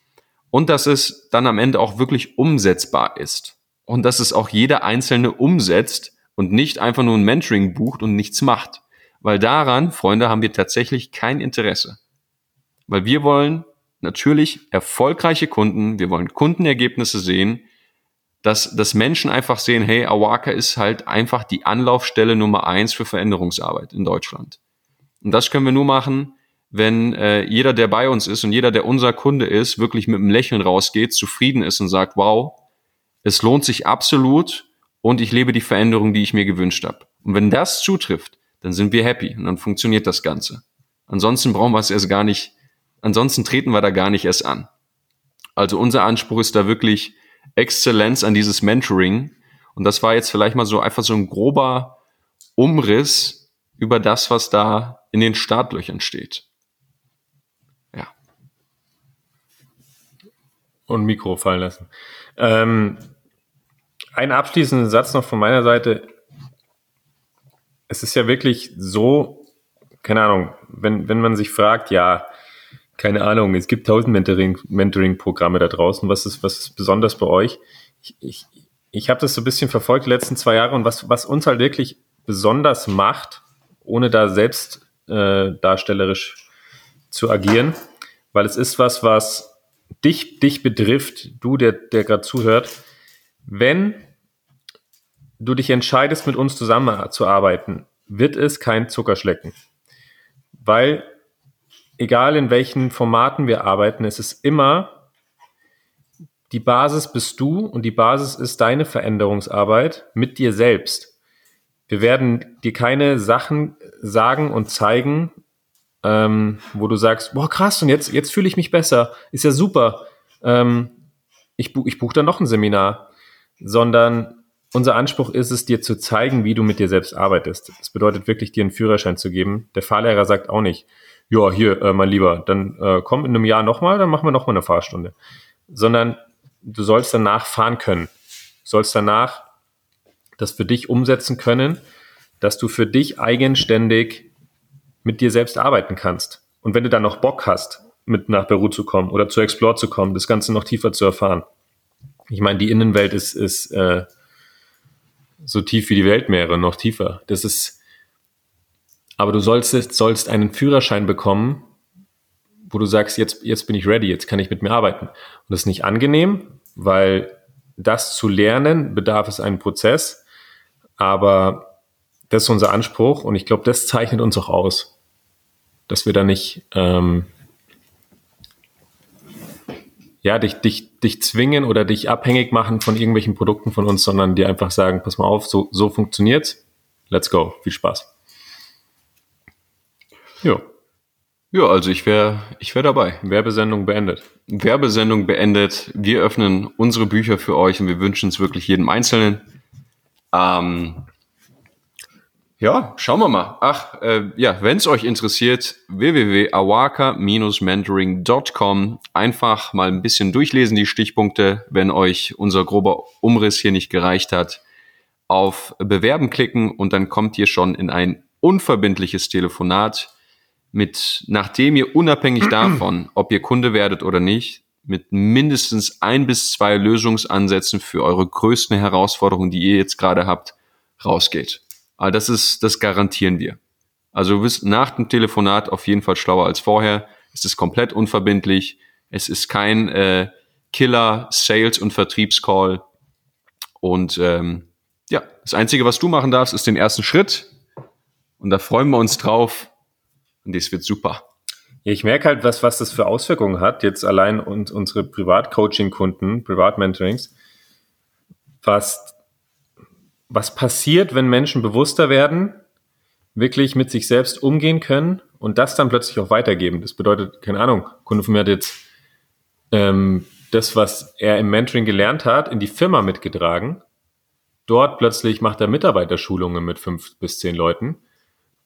und dass es dann am Ende auch wirklich umsetzbar ist und dass es auch jeder Einzelne umsetzt und nicht einfach nur ein Mentoring bucht und nichts macht. Weil daran, Freunde, haben wir tatsächlich kein Interesse. Weil wir wollen natürlich erfolgreiche Kunden, wir wollen Kundenergebnisse sehen, dass, dass Menschen einfach sehen, hey, Awaka ist halt einfach die Anlaufstelle Nummer eins für Veränderungsarbeit in Deutschland. Und das können wir nur machen, wenn äh, jeder, der bei uns ist und jeder, der unser Kunde ist, wirklich mit einem Lächeln rausgeht, zufrieden ist und sagt, wow, es lohnt sich absolut und ich lebe die Veränderung, die ich mir gewünscht habe. Und wenn das zutrifft, dann sind wir happy und dann funktioniert das Ganze. Ansonsten brauchen wir es erst gar nicht, ansonsten treten wir da gar nicht erst an. Also unser Anspruch ist da wirklich Exzellenz an dieses Mentoring. Und das war jetzt vielleicht mal so einfach so ein grober Umriss über das, was da in den Startlöchern steht. Ja. Und Mikro fallen lassen. Ähm, ein abschließender Satz noch von meiner Seite. Es ist ja wirklich so, keine Ahnung, wenn, wenn man sich fragt, ja, keine Ahnung, es gibt tausend Mentoring-Programme da draußen. Was ist, was ist besonders bei euch? Ich, ich, ich habe das so ein bisschen verfolgt die letzten zwei Jahre und was, was uns halt wirklich besonders macht, ohne da selbst äh, darstellerisch zu agieren, weil es ist was, was dich, dich betrifft, du, der, der gerade zuhört, wenn du dich entscheidest, mit uns zusammenzuarbeiten, wird es kein Zuckerschlecken. Weil, egal in welchen Formaten wir arbeiten, es ist immer, die Basis bist du und die Basis ist deine Veränderungsarbeit mit dir selbst. Wir werden dir keine Sachen sagen und zeigen, ähm, wo du sagst, boah krass, und jetzt, jetzt fühle ich mich besser, ist ja super. Ähm, ich, buch, ich buche dann noch ein Seminar sondern unser Anspruch ist es, dir zu zeigen, wie du mit dir selbst arbeitest. Das bedeutet wirklich, dir einen Führerschein zu geben. Der Fahrlehrer sagt auch nicht, ja, hier, äh, mein Lieber, dann äh, komm in einem Jahr nochmal, dann machen wir nochmal eine Fahrstunde. Sondern du sollst danach fahren können. Sollst danach das für dich umsetzen können, dass du für dich eigenständig mit dir selbst arbeiten kannst. Und wenn du dann noch Bock hast, mit nach Peru zu kommen oder zu Explore zu kommen, das Ganze noch tiefer zu erfahren, ich meine, die Innenwelt ist, ist äh, so tief wie die Weltmeere, noch tiefer. Das ist, aber du sollst, sollst einen Führerschein bekommen, wo du sagst, jetzt, jetzt bin ich ready, jetzt kann ich mit mir arbeiten. Und das ist nicht angenehm, weil das zu lernen bedarf es einen Prozess, aber das ist unser Anspruch und ich glaube, das zeichnet uns auch aus, dass wir da nicht ähm, ja, dich, dich, dich zwingen oder dich abhängig machen von irgendwelchen Produkten von uns, sondern dir einfach sagen, pass mal auf, so, so funktioniert's. Let's go. Viel Spaß. Ja. Ja, also ich wäre ich wär dabei. Werbesendung beendet. Werbesendung beendet. Wir öffnen unsere Bücher für euch und wir wünschen es wirklich jedem Einzelnen. Ähm, ja, schauen wir mal. Ach, äh, ja, wenn es euch interessiert, www.awaka-mentoring.com. Einfach mal ein bisschen durchlesen, die Stichpunkte, wenn euch unser grober Umriss hier nicht gereicht hat. Auf Bewerben klicken und dann kommt ihr schon in ein unverbindliches Telefonat mit, nachdem ihr unabhängig davon, ob ihr Kunde werdet oder nicht, mit mindestens ein bis zwei Lösungsansätzen für eure größten Herausforderungen, die ihr jetzt gerade habt, rausgeht. Aber das ist, das garantieren wir. Also du bist nach dem Telefonat auf jeden Fall schlauer als vorher. Es ist komplett unverbindlich. Es ist kein äh, Killer, Sales und Vertriebscall. Und ähm, ja, das Einzige, was du machen darfst, ist den ersten Schritt. Und da freuen wir uns drauf. Und das wird super. Ich merke halt, was, was das für Auswirkungen hat, jetzt allein und unsere Privat-Coaching-Kunden, Privat-Mentorings, was, was passiert, wenn Menschen bewusster werden, wirklich mit sich selbst umgehen können und das dann plötzlich auch weitergeben. Das bedeutet, keine Ahnung, Kunde von mir hat jetzt ähm, das, was er im Mentoring gelernt hat, in die Firma mitgetragen. Dort plötzlich macht er Mitarbeiterschulungen mit fünf bis zehn Leuten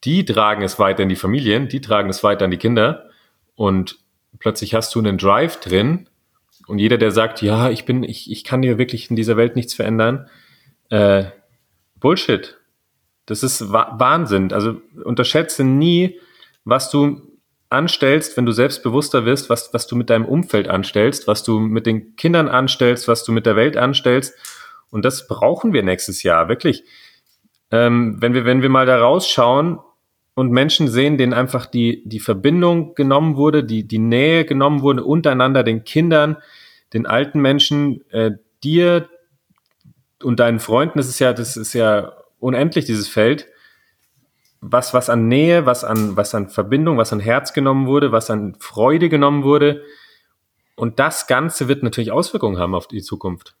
die tragen es weiter in die Familien, die tragen es weiter an die Kinder und plötzlich hast du einen Drive drin und jeder, der sagt, ja, ich bin, ich, ich kann hier wirklich in dieser Welt nichts verändern, äh, Bullshit. Das ist Wahnsinn. Also unterschätze nie, was du anstellst, wenn du selbstbewusster wirst, was, was du mit deinem Umfeld anstellst, was du mit den Kindern anstellst, was du mit der Welt anstellst. Und das brauchen wir nächstes Jahr, wirklich. Ähm, wenn wir, wenn wir mal da rausschauen, und Menschen sehen, denen einfach die, die Verbindung genommen wurde, die, die Nähe genommen wurde untereinander, den Kindern, den alten Menschen, äh, dir und deinen Freunden, das ist ja, das ist ja unendlich, dieses Feld. Was, was an Nähe, was an, was an Verbindung, was an Herz genommen wurde, was an Freude genommen wurde. Und das Ganze wird natürlich Auswirkungen haben auf die Zukunft.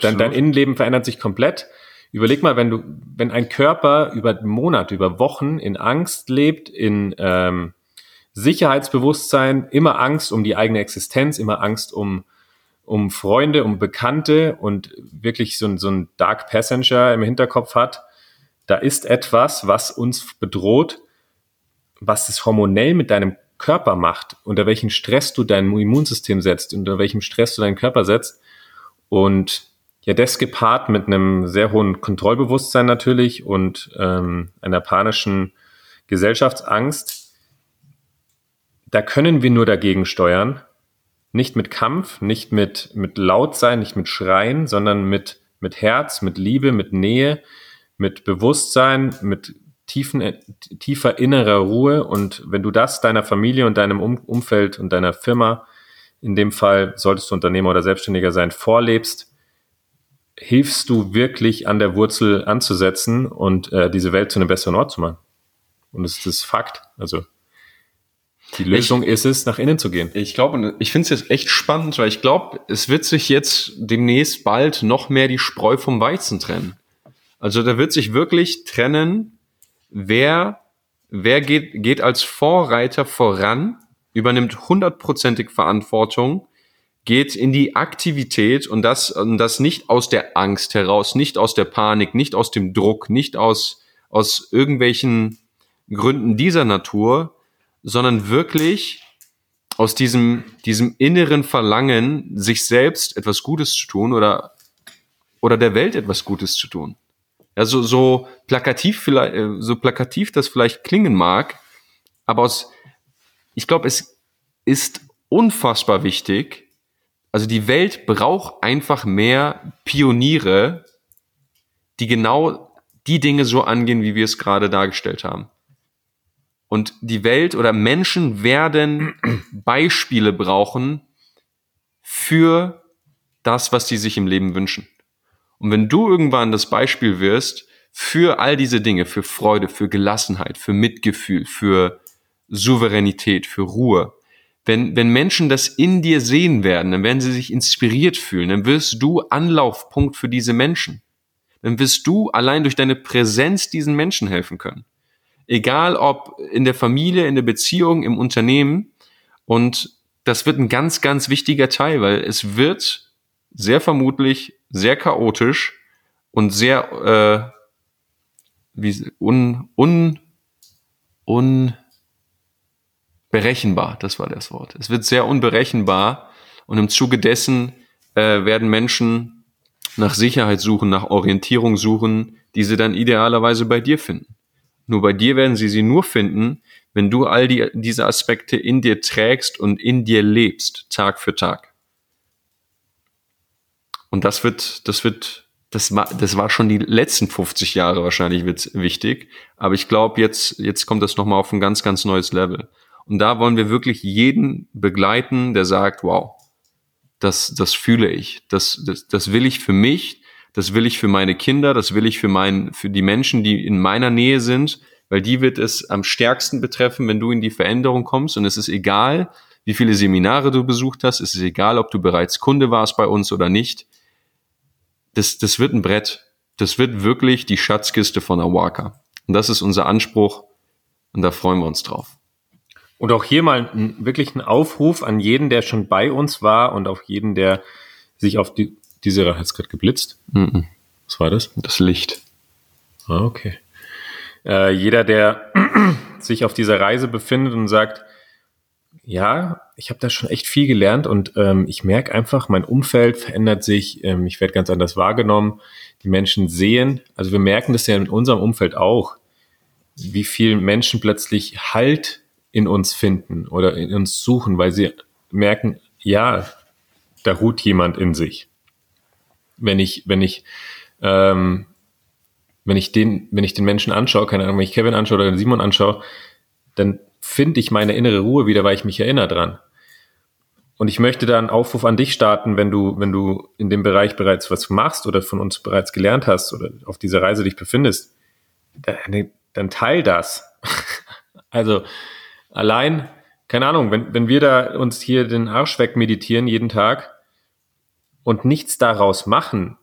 Dein, dein Innenleben verändert sich komplett. Überleg mal, wenn du, wenn ein Körper über Monate, über Wochen in Angst lebt, in ähm, Sicherheitsbewusstsein, immer Angst um die eigene Existenz, immer Angst um, um Freunde, um Bekannte und wirklich so ein, so ein Dark Passenger im Hinterkopf hat, da ist etwas, was uns bedroht, was es hormonell mit deinem Körper macht, unter welchen Stress du dein Immunsystem setzt, unter welchem Stress du deinen Körper setzt. Und ja, das gepaart mit einem sehr hohen Kontrollbewusstsein natürlich und ähm, einer panischen Gesellschaftsangst, da können wir nur dagegen steuern. Nicht mit Kampf, nicht mit, mit laut sein, nicht mit Schreien, sondern mit, mit Herz, mit Liebe, mit Nähe, mit Bewusstsein, mit tiefen, tiefer innerer Ruhe. Und wenn du das deiner Familie und deinem um Umfeld und deiner Firma, in dem Fall solltest du Unternehmer oder Selbstständiger sein, vorlebst, hilfst du wirklich an der Wurzel anzusetzen und äh, diese Welt zu einem besseren Ort zu machen. Und das ist Fakt. Also die Lösung ich, ist es, nach innen zu gehen. Ich glaube, ich finde es jetzt echt spannend, weil ich glaube, es wird sich jetzt demnächst bald noch mehr die Spreu vom Weizen trennen. Also da wird sich wirklich trennen, wer, wer geht, geht als Vorreiter voran, übernimmt hundertprozentig Verantwortung geht in die Aktivität und das, und das nicht aus der Angst heraus, nicht aus der Panik, nicht aus dem Druck, nicht aus, aus irgendwelchen Gründen dieser Natur, sondern wirklich aus diesem, diesem inneren Verlangen, sich selbst etwas Gutes zu tun oder, oder der Welt etwas Gutes zu tun. Also so plakativ vielleicht, äh, so plakativ das vielleicht klingen mag, aber aus, ich glaube, es ist unfassbar wichtig, also die Welt braucht einfach mehr Pioniere, die genau die Dinge so angehen, wie wir es gerade dargestellt haben. Und die Welt oder Menschen werden Beispiele brauchen für das, was sie sich im Leben wünschen. Und wenn du irgendwann das Beispiel wirst für all diese Dinge, für Freude, für Gelassenheit, für Mitgefühl, für Souveränität, für Ruhe, wenn, wenn Menschen das in dir sehen werden, dann werden sie sich inspiriert fühlen, dann wirst du Anlaufpunkt für diese Menschen. Dann wirst du allein durch deine Präsenz diesen Menschen helfen können. Egal ob in der Familie, in der Beziehung, im Unternehmen. Und das wird ein ganz, ganz wichtiger Teil, weil es wird sehr vermutlich sehr chaotisch und sehr äh, wie, un, un, unberechenbar, das war das Wort. Es wird sehr unberechenbar und im Zuge dessen äh, werden Menschen nach Sicherheit suchen, nach Orientierung suchen, die sie dann idealerweise bei dir finden. Nur bei dir werden sie sie nur finden, wenn du all die, diese Aspekte in dir trägst und in dir lebst, Tag für Tag. Und das wird, das wird, das war, das war schon die letzten 50 Jahre wahrscheinlich wichtig. Aber ich glaube, jetzt, jetzt kommt das nochmal auf ein ganz, ganz neues Level. Und da wollen wir wirklich jeden begleiten, der sagt, wow, das, das fühle ich, das, das, das will ich für mich, das will ich für meine Kinder, das will ich für mein, für die Menschen, die in meiner Nähe sind, weil die wird es am stärksten betreffen, wenn du in die Veränderung kommst. Und es ist egal, wie viele Seminare du besucht hast, es ist egal, ob du bereits Kunde warst bei uns oder nicht. Das, das wird ein Brett. Das wird wirklich die Schatzkiste von Awaka. Und das ist unser Anspruch. Und da freuen wir uns drauf. Und auch hier mal wirklich ein Aufruf an jeden, der schon bei uns war und auch jeden, der sich auf die, diese, hat es gerade geblitzt? Mm -mm. Was war das? Das Licht. Ah, okay. Äh, jeder, der sich auf dieser Reise befindet und sagt, ja, ich habe da schon echt viel gelernt und ähm, ich merke einfach, mein Umfeld verändert sich, ähm, ich werde ganz anders wahrgenommen, die Menschen sehen, also wir merken das ja in unserem Umfeld auch, wie viel Menschen plötzlich Halt in uns finden oder in uns suchen, weil sie merken, ja, da ruht jemand in sich. Wenn ich, wenn ich, ähm, wenn ich den, wenn ich den Menschen anschaue, keine Ahnung, wenn ich Kevin anschaue oder Simon anschaue, dann finde ich meine innere Ruhe wieder, weil ich mich erinnere dran. Und ich möchte da einen Aufruf an dich starten, wenn du, wenn du in dem Bereich bereits was machst oder von uns bereits gelernt hast oder auf dieser Reise dich befindest, dann, dann teil das. also, allein, keine Ahnung, wenn, wenn wir da uns hier den Arsch wegmeditieren jeden Tag und nichts daraus machen,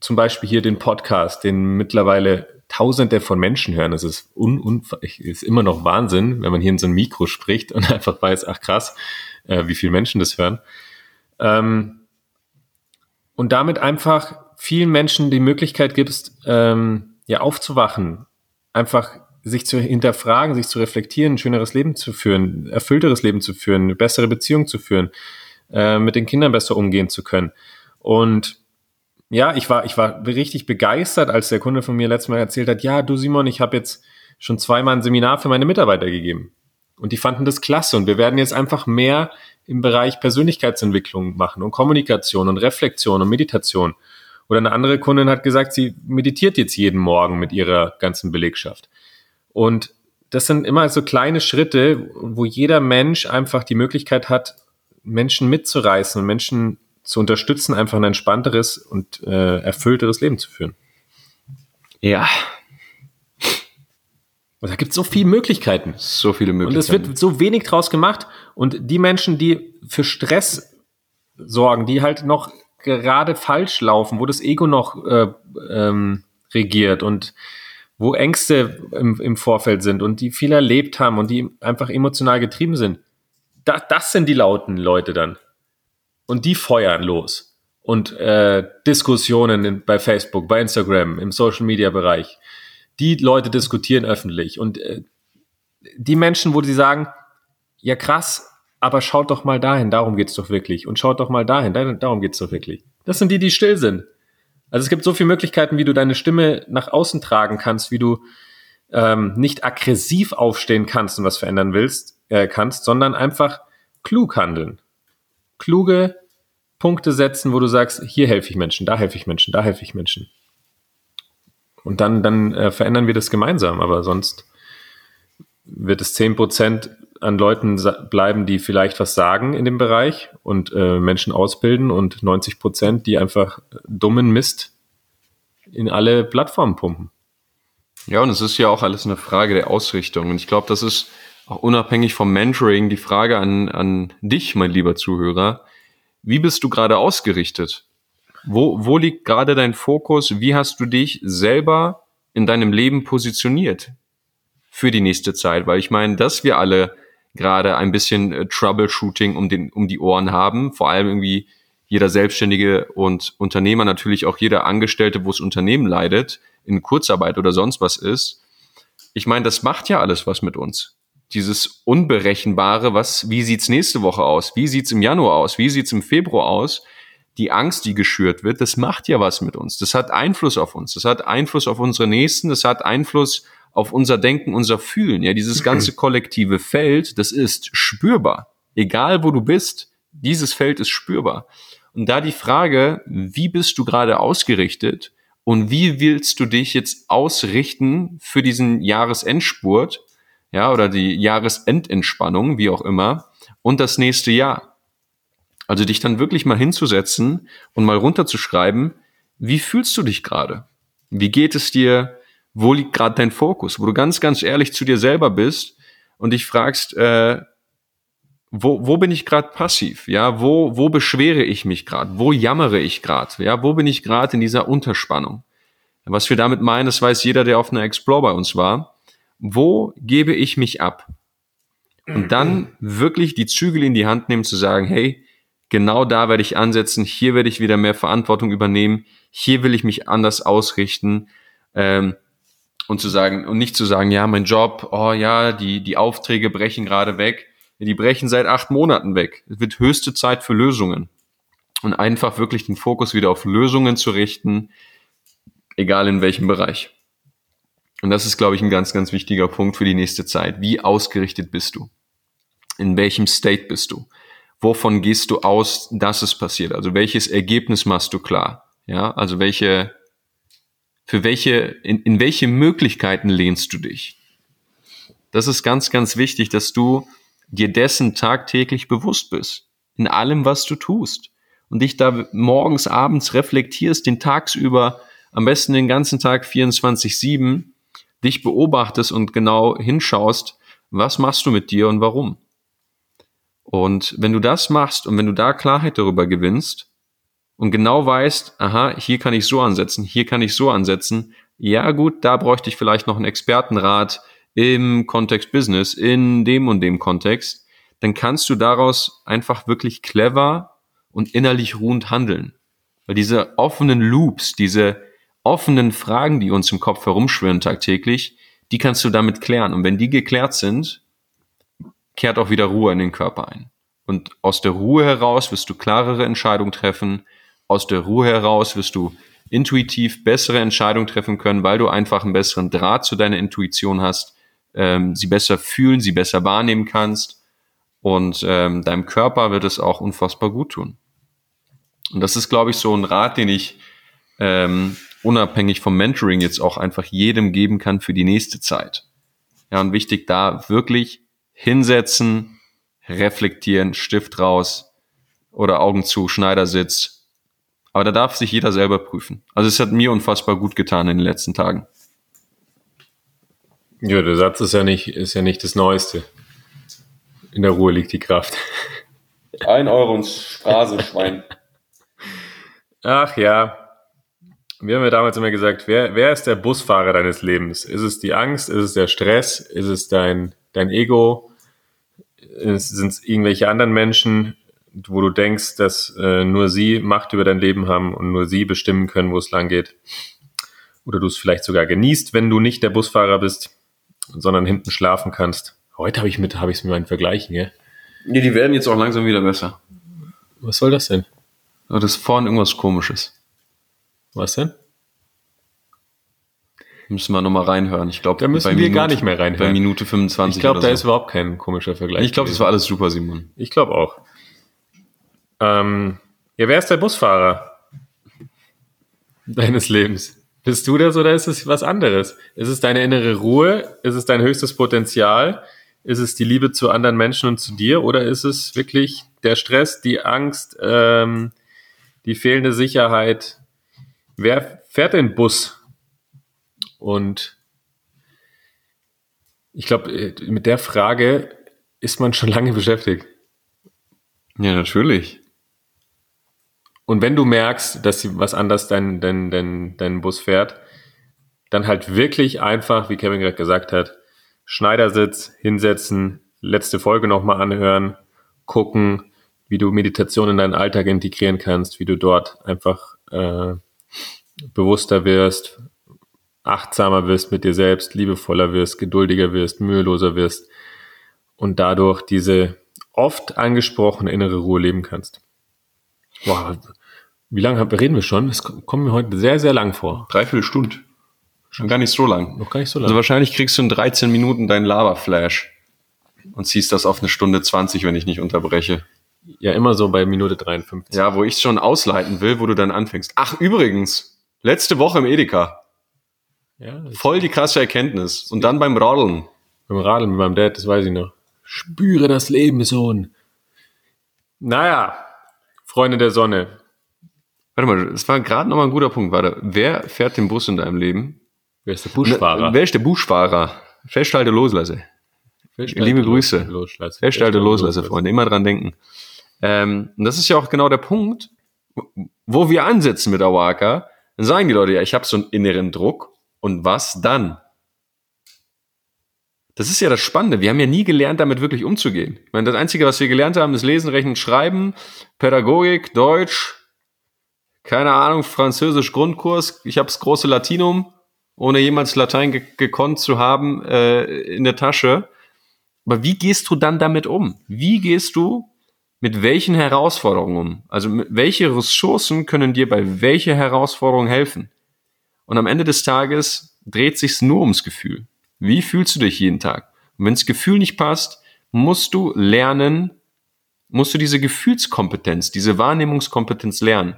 zum Beispiel hier den Podcast, den mittlerweile Tausende von Menschen hören. Das ist, un, un, ist immer noch Wahnsinn, wenn man hier in so ein Mikro spricht und einfach weiß, ach krass, äh, wie viele Menschen das hören. Ähm, und damit einfach vielen Menschen die Möglichkeit gibst, ähm, ja aufzuwachen, einfach sich zu hinterfragen, sich zu reflektieren, ein schöneres Leben zu führen, erfüllteres Leben zu führen, eine bessere Beziehung zu führen, äh, mit den Kindern besser umgehen zu können. Und ja, ich war, ich war richtig begeistert, als der Kunde von mir letztes Mal erzählt hat, ja, du Simon, ich habe jetzt schon zweimal ein Seminar für meine Mitarbeiter gegeben. Und die fanden das klasse. Und wir werden jetzt einfach mehr im Bereich Persönlichkeitsentwicklung machen und Kommunikation und Reflexion und Meditation. Oder eine andere Kundin hat gesagt, sie meditiert jetzt jeden Morgen mit ihrer ganzen Belegschaft. Und das sind immer so kleine Schritte, wo jeder Mensch einfach die Möglichkeit hat, Menschen mitzureißen und Menschen zu unterstützen, einfach ein entspannteres und äh, erfüllteres Leben zu führen. Ja. Und da gibt es so viele Möglichkeiten. So viele Möglichkeiten. Und es wird so wenig draus gemacht. Und die Menschen, die für Stress sorgen, die halt noch gerade falsch laufen, wo das Ego noch äh, ähm, regiert und wo Ängste im, im Vorfeld sind und die viel erlebt haben und die einfach emotional getrieben sind. Da, das sind die lauten Leute dann. Und die feuern los. Und äh, Diskussionen in, bei Facebook, bei Instagram, im Social Media Bereich. Die Leute diskutieren öffentlich. Und äh, die Menschen, wo sie sagen, ja krass, aber schaut doch mal dahin, darum geht's doch wirklich. Und schaut doch mal dahin, darum geht's doch wirklich. Das sind die, die still sind. Also es gibt so viele Möglichkeiten, wie du deine Stimme nach außen tragen kannst, wie du ähm, nicht aggressiv aufstehen kannst und was verändern willst, äh, kannst, sondern einfach klug handeln. Kluge Punkte setzen, wo du sagst, hier helfe ich Menschen, da helfe ich Menschen, da helfe ich Menschen. Und dann, dann äh, verändern wir das gemeinsam, aber sonst wird es zehn Prozent an Leuten bleiben, die vielleicht was sagen in dem Bereich und äh, Menschen ausbilden und 90 Prozent, die einfach dummen Mist in alle Plattformen pumpen. Ja, und es ist ja auch alles eine Frage der Ausrichtung. Und ich glaube, das ist auch unabhängig vom Mentoring die Frage an, an dich, mein lieber Zuhörer. Wie bist du gerade ausgerichtet? Wo, wo liegt gerade dein Fokus? Wie hast du dich selber in deinem Leben positioniert? für die nächste Zeit? Weil ich meine, dass wir alle gerade ein bisschen äh, Troubleshooting um, den, um die Ohren haben, vor allem irgendwie jeder Selbstständige und Unternehmer, natürlich auch jeder Angestellte, wo das Unternehmen leidet, in Kurzarbeit oder sonst was ist. Ich meine, das macht ja alles was mit uns. Dieses Unberechenbare, was, wie sieht's nächste Woche aus? Wie sieht's im Januar aus? Wie sieht's im Februar aus? Die Angst, die geschürt wird, das macht ja was mit uns. Das hat Einfluss auf uns. Das hat Einfluss auf unsere Nächsten. Das hat Einfluss auf unser Denken, unser Fühlen. Ja, dieses ganze kollektive Feld, das ist spürbar. Egal wo du bist, dieses Feld ist spürbar. Und da die Frage, wie bist du gerade ausgerichtet und wie willst du dich jetzt ausrichten für diesen Jahresendspurt, ja, oder die Jahresendentspannung, wie auch immer, und das nächste Jahr. Also dich dann wirklich mal hinzusetzen und mal runterzuschreiben, wie fühlst du dich gerade? Wie geht es dir? Wo liegt gerade dein Fokus? Wo du ganz, ganz ehrlich zu dir selber bist und dich fragst, äh, wo, wo bin ich gerade passiv? Ja, wo, wo beschwere ich mich gerade? Wo jammere ich gerade? Ja, wo bin ich gerade in dieser Unterspannung? Was wir damit meinen, das weiß jeder, der auf einer Explore bei uns war. Wo gebe ich mich ab? Und dann wirklich die Zügel in die Hand nehmen, zu sagen, hey, genau da werde ich ansetzen, hier werde ich wieder mehr Verantwortung übernehmen, hier will ich mich anders ausrichten. Ähm, und zu sagen, und nicht zu sagen, ja, mein Job, oh ja, die, die Aufträge brechen gerade weg, die brechen seit acht Monaten weg. Es wird höchste Zeit für Lösungen. Und einfach wirklich den Fokus wieder auf Lösungen zu richten, egal in welchem Bereich. Und das ist, glaube ich, ein ganz, ganz wichtiger Punkt für die nächste Zeit. Wie ausgerichtet bist du? In welchem State bist du? Wovon gehst du aus, dass es passiert? Also welches Ergebnis machst du klar? Ja, also welche, für welche, in, in welche Möglichkeiten lehnst du dich? Das ist ganz, ganz wichtig, dass du dir dessen tagtäglich bewusst bist. In allem, was du tust. Und dich da morgens, abends reflektierst, den tagsüber, am besten den ganzen Tag 24-7, dich beobachtest und genau hinschaust, was machst du mit dir und warum. Und wenn du das machst und wenn du da Klarheit darüber gewinnst und genau weißt, aha, hier kann ich so ansetzen, hier kann ich so ansetzen, ja gut, da bräuchte ich vielleicht noch einen Expertenrat, im Kontext Business, in dem und dem Kontext, dann kannst du daraus einfach wirklich clever und innerlich ruhend handeln. Weil diese offenen Loops, diese offenen Fragen, die uns im Kopf herumschwirren tagtäglich, die kannst du damit klären. Und wenn die geklärt sind, kehrt auch wieder Ruhe in den Körper ein. Und aus der Ruhe heraus wirst du klarere Entscheidungen treffen. Aus der Ruhe heraus wirst du intuitiv bessere Entscheidungen treffen können, weil du einfach einen besseren Draht zu deiner Intuition hast ähm, sie besser fühlen, sie besser wahrnehmen kannst und ähm, deinem Körper wird es auch unfassbar gut tun. Und das ist, glaube ich, so ein Rat, den ich ähm, unabhängig vom Mentoring jetzt auch einfach jedem geben kann für die nächste Zeit. Ja, und wichtig da wirklich hinsetzen, reflektieren, Stift raus oder Augen zu, Schneidersitz. Aber da darf sich jeder selber prüfen. Also es hat mir unfassbar gut getan in den letzten Tagen. Ja, der Satz ist ja nicht, ist ja nicht das Neueste. In der Ruhe liegt die Kraft. Ein Euro ins Phrasenschwein. Ach ja. Wir haben ja damals immer gesagt, wer, wer ist der Busfahrer deines Lebens? Ist es die Angst? Ist es der Stress? Ist es dein, dein Ego? Sind es irgendwelche anderen Menschen, wo du denkst, dass äh, nur sie Macht über dein Leben haben und nur sie bestimmen können, wo es lang geht? Oder du es vielleicht sogar genießt, wenn du nicht der Busfahrer bist sondern hinten schlafen kannst. Heute habe ich mit, habe ich es mit meinen Vergleichen, gell? Ja, die werden jetzt auch langsam wieder besser. Was soll das denn? Das ist vorhin irgendwas komisches. Was denn? Müssen wir nochmal reinhören. Ich glaube, da müssen wir Minute, gar nicht mehr reinhören. Bei Minute 25. Ich glaube, da so. ist überhaupt kein komischer Vergleich. Ich glaube, das war alles super, Simon. Ich glaube auch. Ähm, ja, wer ist der Busfahrer deines Lebens? Bist du das oder ist es was anderes? Ist es deine innere Ruhe? Ist es dein höchstes Potenzial? Ist es die Liebe zu anderen Menschen und zu dir? Oder ist es wirklich der Stress, die Angst, ähm, die fehlende Sicherheit? Wer fährt den Bus? Und ich glaube, äh, mit der Frage ist man schon lange beschäftigt. Ja, natürlich. Und wenn du merkst, dass was anders dein, dein, dein, dein Bus fährt, dann halt wirklich einfach, wie Kevin gerade gesagt hat, Schneidersitz, hinsetzen, letzte Folge nochmal anhören, gucken, wie du Meditation in deinen Alltag integrieren kannst, wie du dort einfach äh, bewusster wirst, achtsamer wirst mit dir selbst, liebevoller wirst, geduldiger wirst, müheloser wirst und dadurch diese oft angesprochene innere Ruhe leben kannst. Boah, wie lange reden wir schon? Es kommt mir heute sehr, sehr lang vor. Dreiviertel Stunde. Schon gar nicht so lang. Noch gar nicht so lang. Also wahrscheinlich kriegst du in 13 Minuten deinen Lava-Flash und ziehst das auf eine Stunde 20, wenn ich nicht unterbreche. Ja, immer so bei Minute 53. Ja, wo ich schon ausleiten will, wo du dann anfängst. Ach, übrigens, letzte Woche im Edeka. Ja, Voll die krasse Erkenntnis. Und dann beim Radeln. beim Radeln mit meinem Dad, das weiß ich noch. Spüre das Leben, Sohn. Naja, Freunde der Sonne. Warte mal, das war gerade nochmal ein guter Punkt. Warte, wer fährt den Bus in deinem Leben? Wer ist der Buschfahrer? Wer ist der Buschfahrer? Festhalte, loslasse. Festhalte, liebe Grüße. Festhalte, loslasse, Freunde. Immer dran denken. Ähm, und das ist ja auch genau der Punkt, wo wir ansetzen mit Awaka. Dann sagen die Leute, ja, ich habe so einen inneren Druck. Und was dann? Das ist ja das Spannende. Wir haben ja nie gelernt, damit wirklich umzugehen. Ich meine, das Einzige, was wir gelernt haben, ist Lesen, Rechnen, Schreiben, Pädagogik, Deutsch, keine Ahnung, Französisch Grundkurs. Ich habe das große Latinum, ohne jemals Latein ge gekonnt zu haben, äh, in der Tasche. Aber wie gehst du dann damit um? Wie gehst du mit welchen Herausforderungen um? Also welche Ressourcen können dir bei welcher Herausforderung helfen? Und am Ende des Tages dreht sich's nur ums Gefühl. Wie fühlst du dich jeden Tag? Und wenn das Gefühl nicht passt, musst du lernen, musst du diese Gefühlskompetenz, diese Wahrnehmungskompetenz lernen.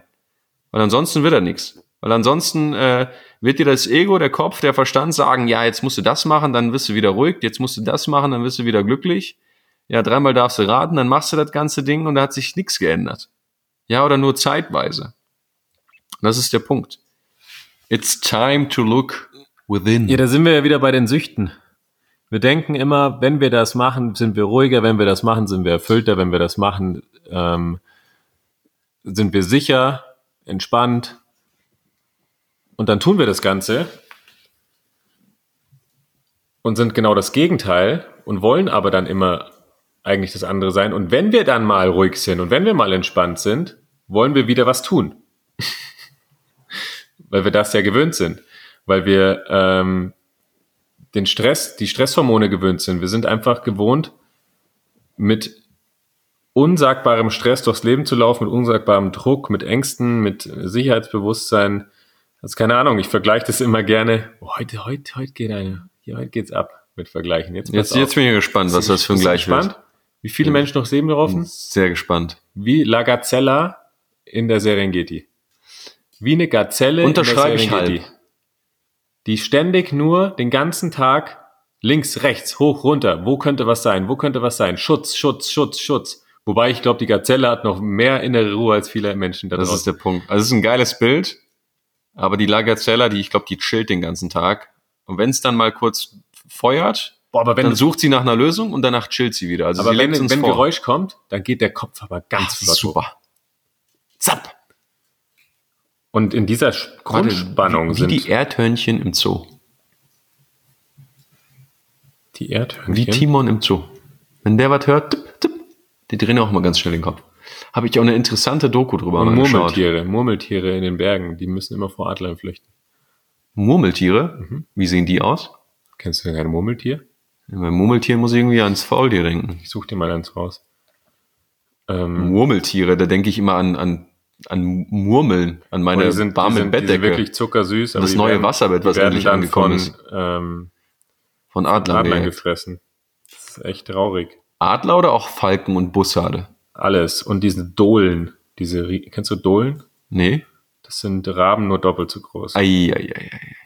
Weil ansonsten wird er nichts. Weil ansonsten äh, wird dir das Ego, der Kopf, der Verstand sagen, ja, jetzt musst du das machen, dann wirst du wieder ruhig, jetzt musst du das machen, dann wirst du wieder glücklich. Ja, dreimal darfst du raten, dann machst du das ganze Ding und da hat sich nichts geändert. Ja, oder nur zeitweise. Das ist der Punkt. It's time to look within. Ja, da sind wir ja wieder bei den Süchten. Wir denken immer, wenn wir das machen, sind wir ruhiger, wenn wir das machen, sind wir erfüllter, wenn wir das machen, ähm, sind wir sicher, entspannt. Und dann tun wir das Ganze und sind genau das Gegenteil und wollen aber dann immer eigentlich das andere sein. Und wenn wir dann mal ruhig sind und wenn wir mal entspannt sind, wollen wir wieder was tun. Weil wir das ja gewöhnt sind. Weil wir ähm, den Stress, die Stresshormone gewöhnt sind. Wir sind einfach gewohnt, mit unsagbarem Stress durchs Leben zu laufen, mit unsagbarem Druck, mit Ängsten, mit Sicherheitsbewusstsein. Also keine Ahnung, ich vergleiche das immer gerne. Oh, heute, heute, heute geht eine, hier, heute geht's ab mit Vergleichen. Jetzt, Jetzt, auf. jetzt bin ich gespannt, was das für ein Gleich wird. Wie viele Menschen noch Seben laufen? Sehr gespannt. Wie La Gazella in der Serengeti. Wie eine Gazelle Unterschreibe in ich der Serengeti. halb. Die ständig nur den ganzen Tag links, rechts, hoch, runter. Wo könnte was sein? Wo könnte was sein? Schutz, Schutz, Schutz, Schutz. Wobei ich glaube, die Gazelle hat noch mehr innere Ruhe als viele Menschen da Das ist draußen. der Punkt. Also es ist ein geiles Bild, aber die Lagazella, die ich glaube, die chillt den ganzen Tag. Und wenn es dann mal kurz feuert, Boah, aber wenn, dann sucht sie nach einer Lösung und danach chillt sie wieder. Also aber wenn, wenn vor. Geräusch kommt, dann geht der Kopf aber Ach, ganz ist flott. super. Zapp. Und in dieser Grundspannung wie, wie sind die Erdhörnchen im Zoo. die Erdhörnchen. Wie Timon im Zoo. Wenn der was hört, tipp, tipp, die drehen auch mal ganz schnell den Kopf. Habe ich auch eine interessante Doku drüber und mal geschaut. Murmeltiere. Murmeltiere in den Bergen, die müssen immer vor Adlern flüchten. Murmeltiere? Wie sehen die aus? Kennst du denn kein Murmeltier? Bei Murmeltieren muss ich irgendwie ans Faultier denken. Ich such dir mal eins raus. Ähm, Murmeltiere, da denke ich immer an, an, an Murmeln, an meine die sind, die warme sind, die sind Bettdecke wirklich zuckersüß. Das die neue Wasserbett, die was werden endlich angekommen von, ist. Ähm, von Adlern. Adlern gefressen. Das ist echt traurig. Adler oder auch Falken und Bussarde? Alles. Und diese Dohlen, diese, kennst du Dohlen? Nee. Das sind Raben nur doppelt so groß. Ei, ei, ei, ei.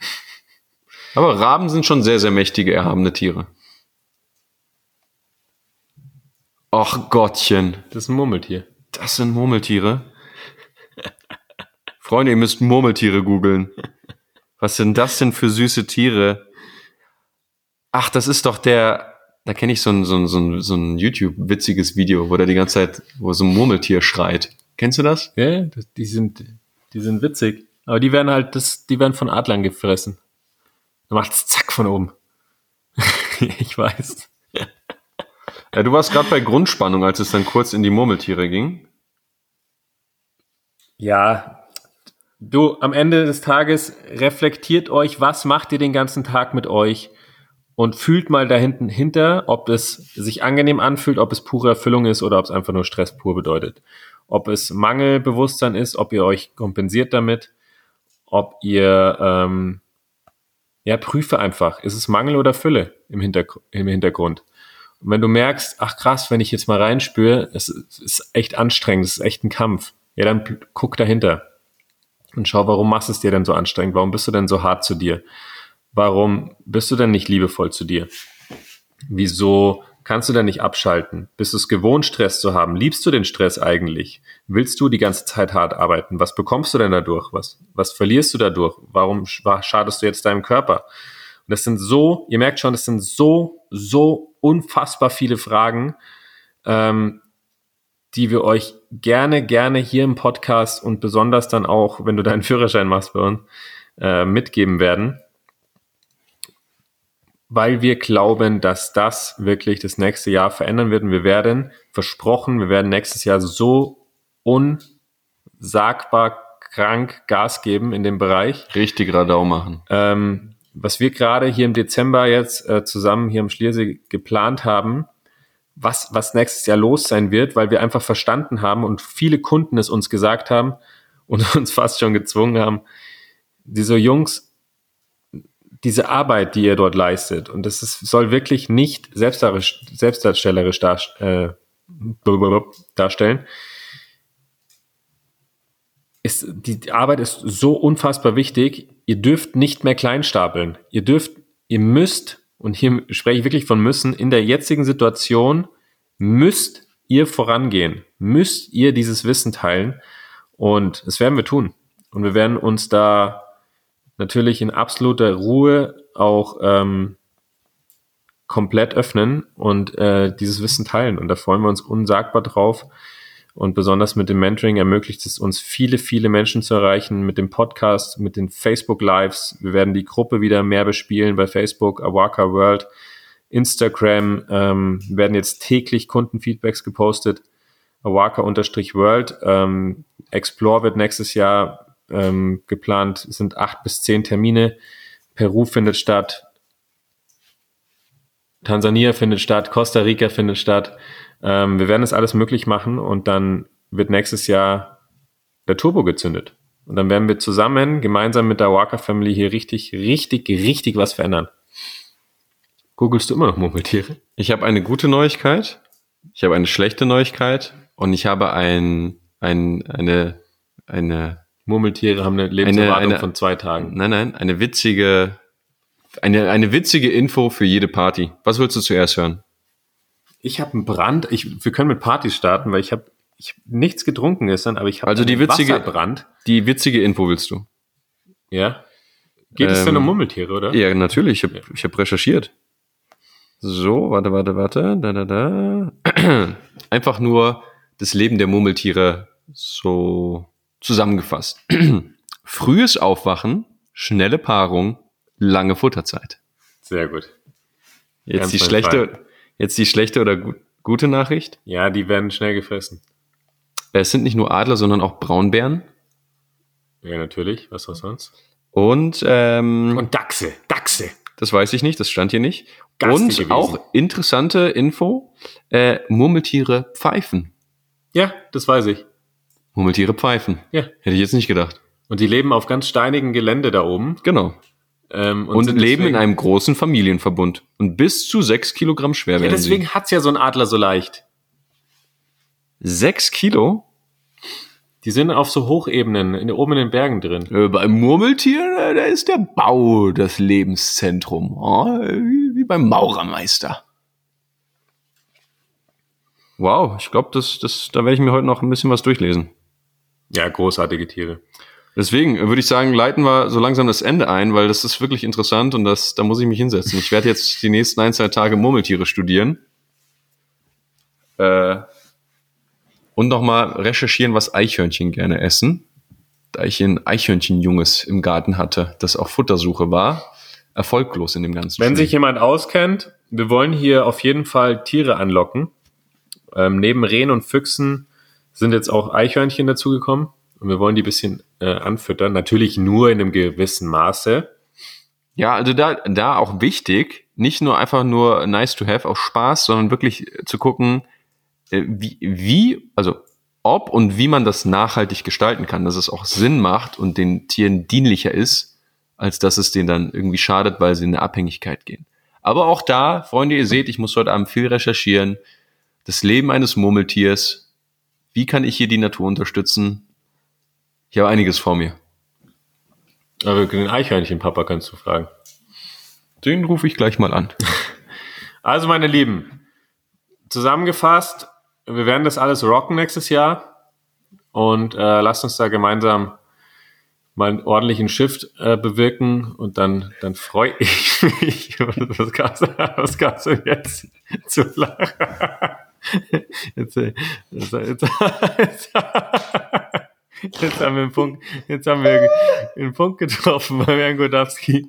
Aber Raben sind schon sehr, sehr mächtige, erhabene Tiere. Ach Gottchen, Das ist ein Murmeltier. das sind Murmeltiere. Freunde, ihr müsst Murmeltiere googeln. Was sind das denn für süße Tiere? Ach, das ist doch der, da kenne ich so ein, so ein, so ein, so ein YouTube-witziges Video, wo der die ganze Zeit, wo so ein Murmeltier schreit. Kennst du das? Ja, das, die sind, die sind witzig. Aber die werden halt, das, die werden von Adlern gefressen. Dann macht's zack von oben. ich weiß. Ja, du warst gerade bei Grundspannung, als es dann kurz in die Murmeltiere ging. Ja, du, am Ende des Tages reflektiert euch, was macht ihr den ganzen Tag mit euch und fühlt mal da hinten hinter, ob es sich angenehm anfühlt, ob es pure Erfüllung ist oder ob es einfach nur Stress pur bedeutet. Ob es Mangelbewusstsein ist, ob ihr euch kompensiert damit, ob ihr, ähm, ja, prüfe einfach, ist es Mangel oder Fülle im, Hintergr im Hintergrund. Und wenn du merkst, ach krass, wenn ich jetzt mal reinspüre, es ist echt anstrengend, es ist echt ein Kampf, ja, dann guck dahinter und schau, warum machst du es dir denn so anstrengend? Warum bist du denn so hart zu dir? Warum bist du denn nicht liebevoll zu dir? Wieso kannst du denn nicht abschalten? Bist du es gewohnt, Stress zu haben? Liebst du den Stress eigentlich? Willst du die ganze Zeit hart arbeiten? Was bekommst du denn dadurch? Was, was verlierst du dadurch? Warum schadest du jetzt deinem Körper? Und das sind so, ihr merkt schon, das sind so, so unfassbar viele Fragen, ähm, die wir euch gerne, gerne hier im Podcast und besonders dann auch, wenn du deinen Führerschein machst bei uns, äh, mitgeben werden. Weil wir glauben, dass das wirklich das nächste Jahr verändern wird. Und wir werden, versprochen, wir werden nächstes Jahr so unsagbar krank Gas geben in dem Bereich. Richtig Radau machen. Ähm, was wir gerade hier im Dezember jetzt äh, zusammen hier im Schliersee geplant haben, was, was nächstes Jahr los sein wird, weil wir einfach verstanden haben und viele Kunden es uns gesagt haben und uns fast schon gezwungen haben, diese Jungs, diese Arbeit, die ihr dort leistet, und das ist, soll wirklich nicht selbstdarstellerisch dar, äh, darstellen, ist, die Arbeit ist so unfassbar wichtig. Ihr dürft nicht mehr kleinstapeln. Ihr dürft, ihr müsst und hier spreche ich wirklich von müssen, in der jetzigen Situation müsst ihr vorangehen, müsst ihr dieses Wissen teilen und das werden wir tun. Und wir werden uns da natürlich in absoluter Ruhe auch ähm, komplett öffnen und äh, dieses Wissen teilen. Und da freuen wir uns unsagbar drauf. Und besonders mit dem Mentoring ermöglicht es uns, viele, viele Menschen zu erreichen, mit dem Podcast, mit den Facebook Lives. Wir werden die Gruppe wieder mehr bespielen bei Facebook, Awaka World, Instagram, ähm, werden jetzt täglich Kundenfeedbacks gepostet. Awaka-World. Ähm, Explore wird nächstes Jahr ähm, geplant, es sind acht bis zehn Termine. Peru findet statt, Tansania findet statt, Costa Rica findet statt. Ähm, wir werden das alles möglich machen und dann wird nächstes Jahr der Turbo gezündet. Und dann werden wir zusammen, gemeinsam mit der Walker Family hier richtig, richtig, richtig was verändern. Googlest du immer noch Murmeltiere? Ich habe eine gute Neuigkeit, ich habe eine schlechte Neuigkeit und ich habe ein, ein, eine, eine Murmeltiere haben eine Lebenserwartung eine, eine, von zwei Tagen. Nein, nein, eine witzige, eine, eine witzige Info für jede Party. Was willst du zuerst hören? Ich habe einen Brand. Ich, wir können mit Partys starten, weil ich habe ich hab nichts getrunken gestern, aber ich habe also die witzige Wasserbrand. Die witzige Info willst du? Ja. Geht ähm, es denn um ähm, Murmeltiere, oder? Ja, natürlich. Ich habe ja. ich hab recherchiert. So, warte, warte, warte. Da, da, da. Einfach nur das Leben der Murmeltiere so zusammengefasst. Frühes Aufwachen, schnelle Paarung, lange Futterzeit. Sehr gut. Jetzt Ganz die schlechte, Jetzt die schlechte oder gu gute Nachricht. Ja, die werden schnell gefressen. Es sind nicht nur Adler, sondern auch Braunbären. Ja, natürlich. Was war sonst? Und, ähm, Und Dachse. Dachse. Das weiß ich nicht, das stand hier nicht. Gaste Und gewesen. auch interessante Info, äh, Murmeltiere pfeifen. Ja, das weiß ich. Murmeltiere pfeifen. Ja. Hätte ich jetzt nicht gedacht. Und die leben auf ganz steinigem Gelände da oben. Genau. Ähm, und, und leben in einem großen Familienverbund. Und bis zu sechs Kilogramm schwer ja, werden deswegen sie. hat's ja so ein Adler so leicht. Sechs Kilo? Die sind auf so Hochebenen, in, oben in den Bergen drin. Äh, beim Murmeltier, da ist der Bau das Lebenszentrum. Oh, wie, wie beim Maurermeister. Wow, ich glaube, das, das, da werde ich mir heute noch ein bisschen was durchlesen. Ja, großartige Tiere. Deswegen würde ich sagen, leiten wir so langsam das Ende ein, weil das ist wirklich interessant und das, da muss ich mich hinsetzen. Ich werde jetzt die nächsten ein, zwei Tage Murmeltiere studieren. Äh, und nochmal recherchieren, was Eichhörnchen gerne essen. Da ich ein Eichhörnchenjunges im Garten hatte, das auf Futtersuche war, erfolglos in dem ganzen Wenn Spiel. sich jemand auskennt, wir wollen hier auf jeden Fall Tiere anlocken. Ähm, neben Rehen und Füchsen sind jetzt auch Eichhörnchen dazugekommen und wir wollen die bisschen äh, anfüttern. Natürlich nur in einem gewissen Maße. Ja, also da, da auch wichtig, nicht nur einfach nur nice to have, auch Spaß, sondern wirklich zu gucken, äh, wie, wie, also ob und wie man das nachhaltig gestalten kann, dass es auch Sinn macht und den Tieren dienlicher ist, als dass es denen dann irgendwie schadet, weil sie in eine Abhängigkeit gehen. Aber auch da, Freunde, ihr seht, ich muss heute Abend viel recherchieren. Das Leben eines Murmeltiers. Wie kann ich hier die Natur unterstützen? Ich habe einiges vor mir. Aber den Eichhörnchen-Papa kannst du fragen. Den rufe ich gleich mal an. Also, meine Lieben, zusammengefasst, wir werden das alles rocken nächstes Jahr und äh, lasst uns da gemeinsam mal einen ordentlichen Shift äh, bewirken und dann, dann freue ich mich. was kannst du, was kannst du jetzt zu lachen? Jetzt, jetzt, jetzt, jetzt, jetzt haben wir einen Punkt, jetzt haben wir einen Punkt getroffen bei Jan Godowski.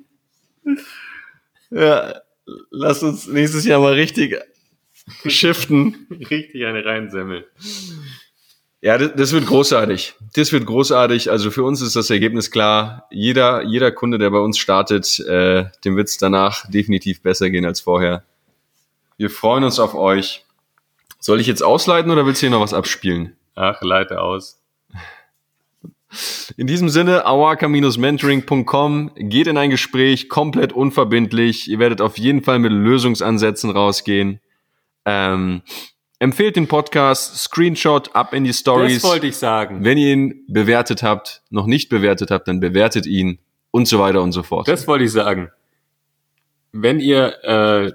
Ja, lass uns nächstes Jahr mal richtig shiften. Richtig eine reinsemmeln. Ja, das, das wird großartig. Das wird großartig. Also für uns ist das Ergebnis klar. Jeder, jeder Kunde, der bei uns startet, äh, dem wird es danach definitiv besser gehen als vorher. Wir freuen uns auf euch. Soll ich jetzt ausleiten oder willst du hier noch was abspielen? Ach, leite aus. In diesem Sinne, awaka-mentoring.com, geht in ein Gespräch, komplett unverbindlich. Ihr werdet auf jeden Fall mit Lösungsansätzen rausgehen. Ähm, empfehlt den Podcast, Screenshot ab in die Stories. Das wollte ich sagen. Wenn ihr ihn bewertet habt, noch nicht bewertet habt, dann bewertet ihn und so weiter und so fort. Das wollte ich sagen. Wenn ihr äh,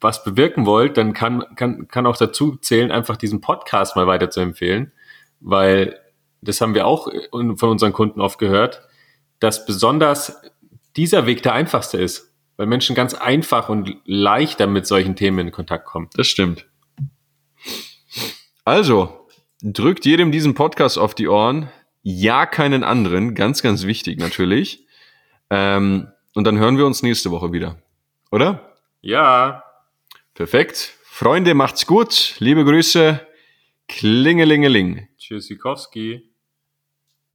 was bewirken wollt, dann kann, kann, kann auch dazu zählen, einfach diesen Podcast mal weiter zu empfehlen, weil das haben wir auch von unseren Kunden oft gehört, dass besonders dieser Weg der einfachste ist, weil Menschen ganz einfach und leichter mit solchen Themen in Kontakt kommen. Das stimmt. Also, drückt jedem diesen Podcast auf die Ohren. Ja, keinen anderen. Ganz, ganz wichtig natürlich. Ähm, und dann hören wir uns nächste Woche wieder. Oder? Ja. Perfekt. Freunde, macht's gut. Liebe Grüße. Klingelingeling. Tschüssikowski.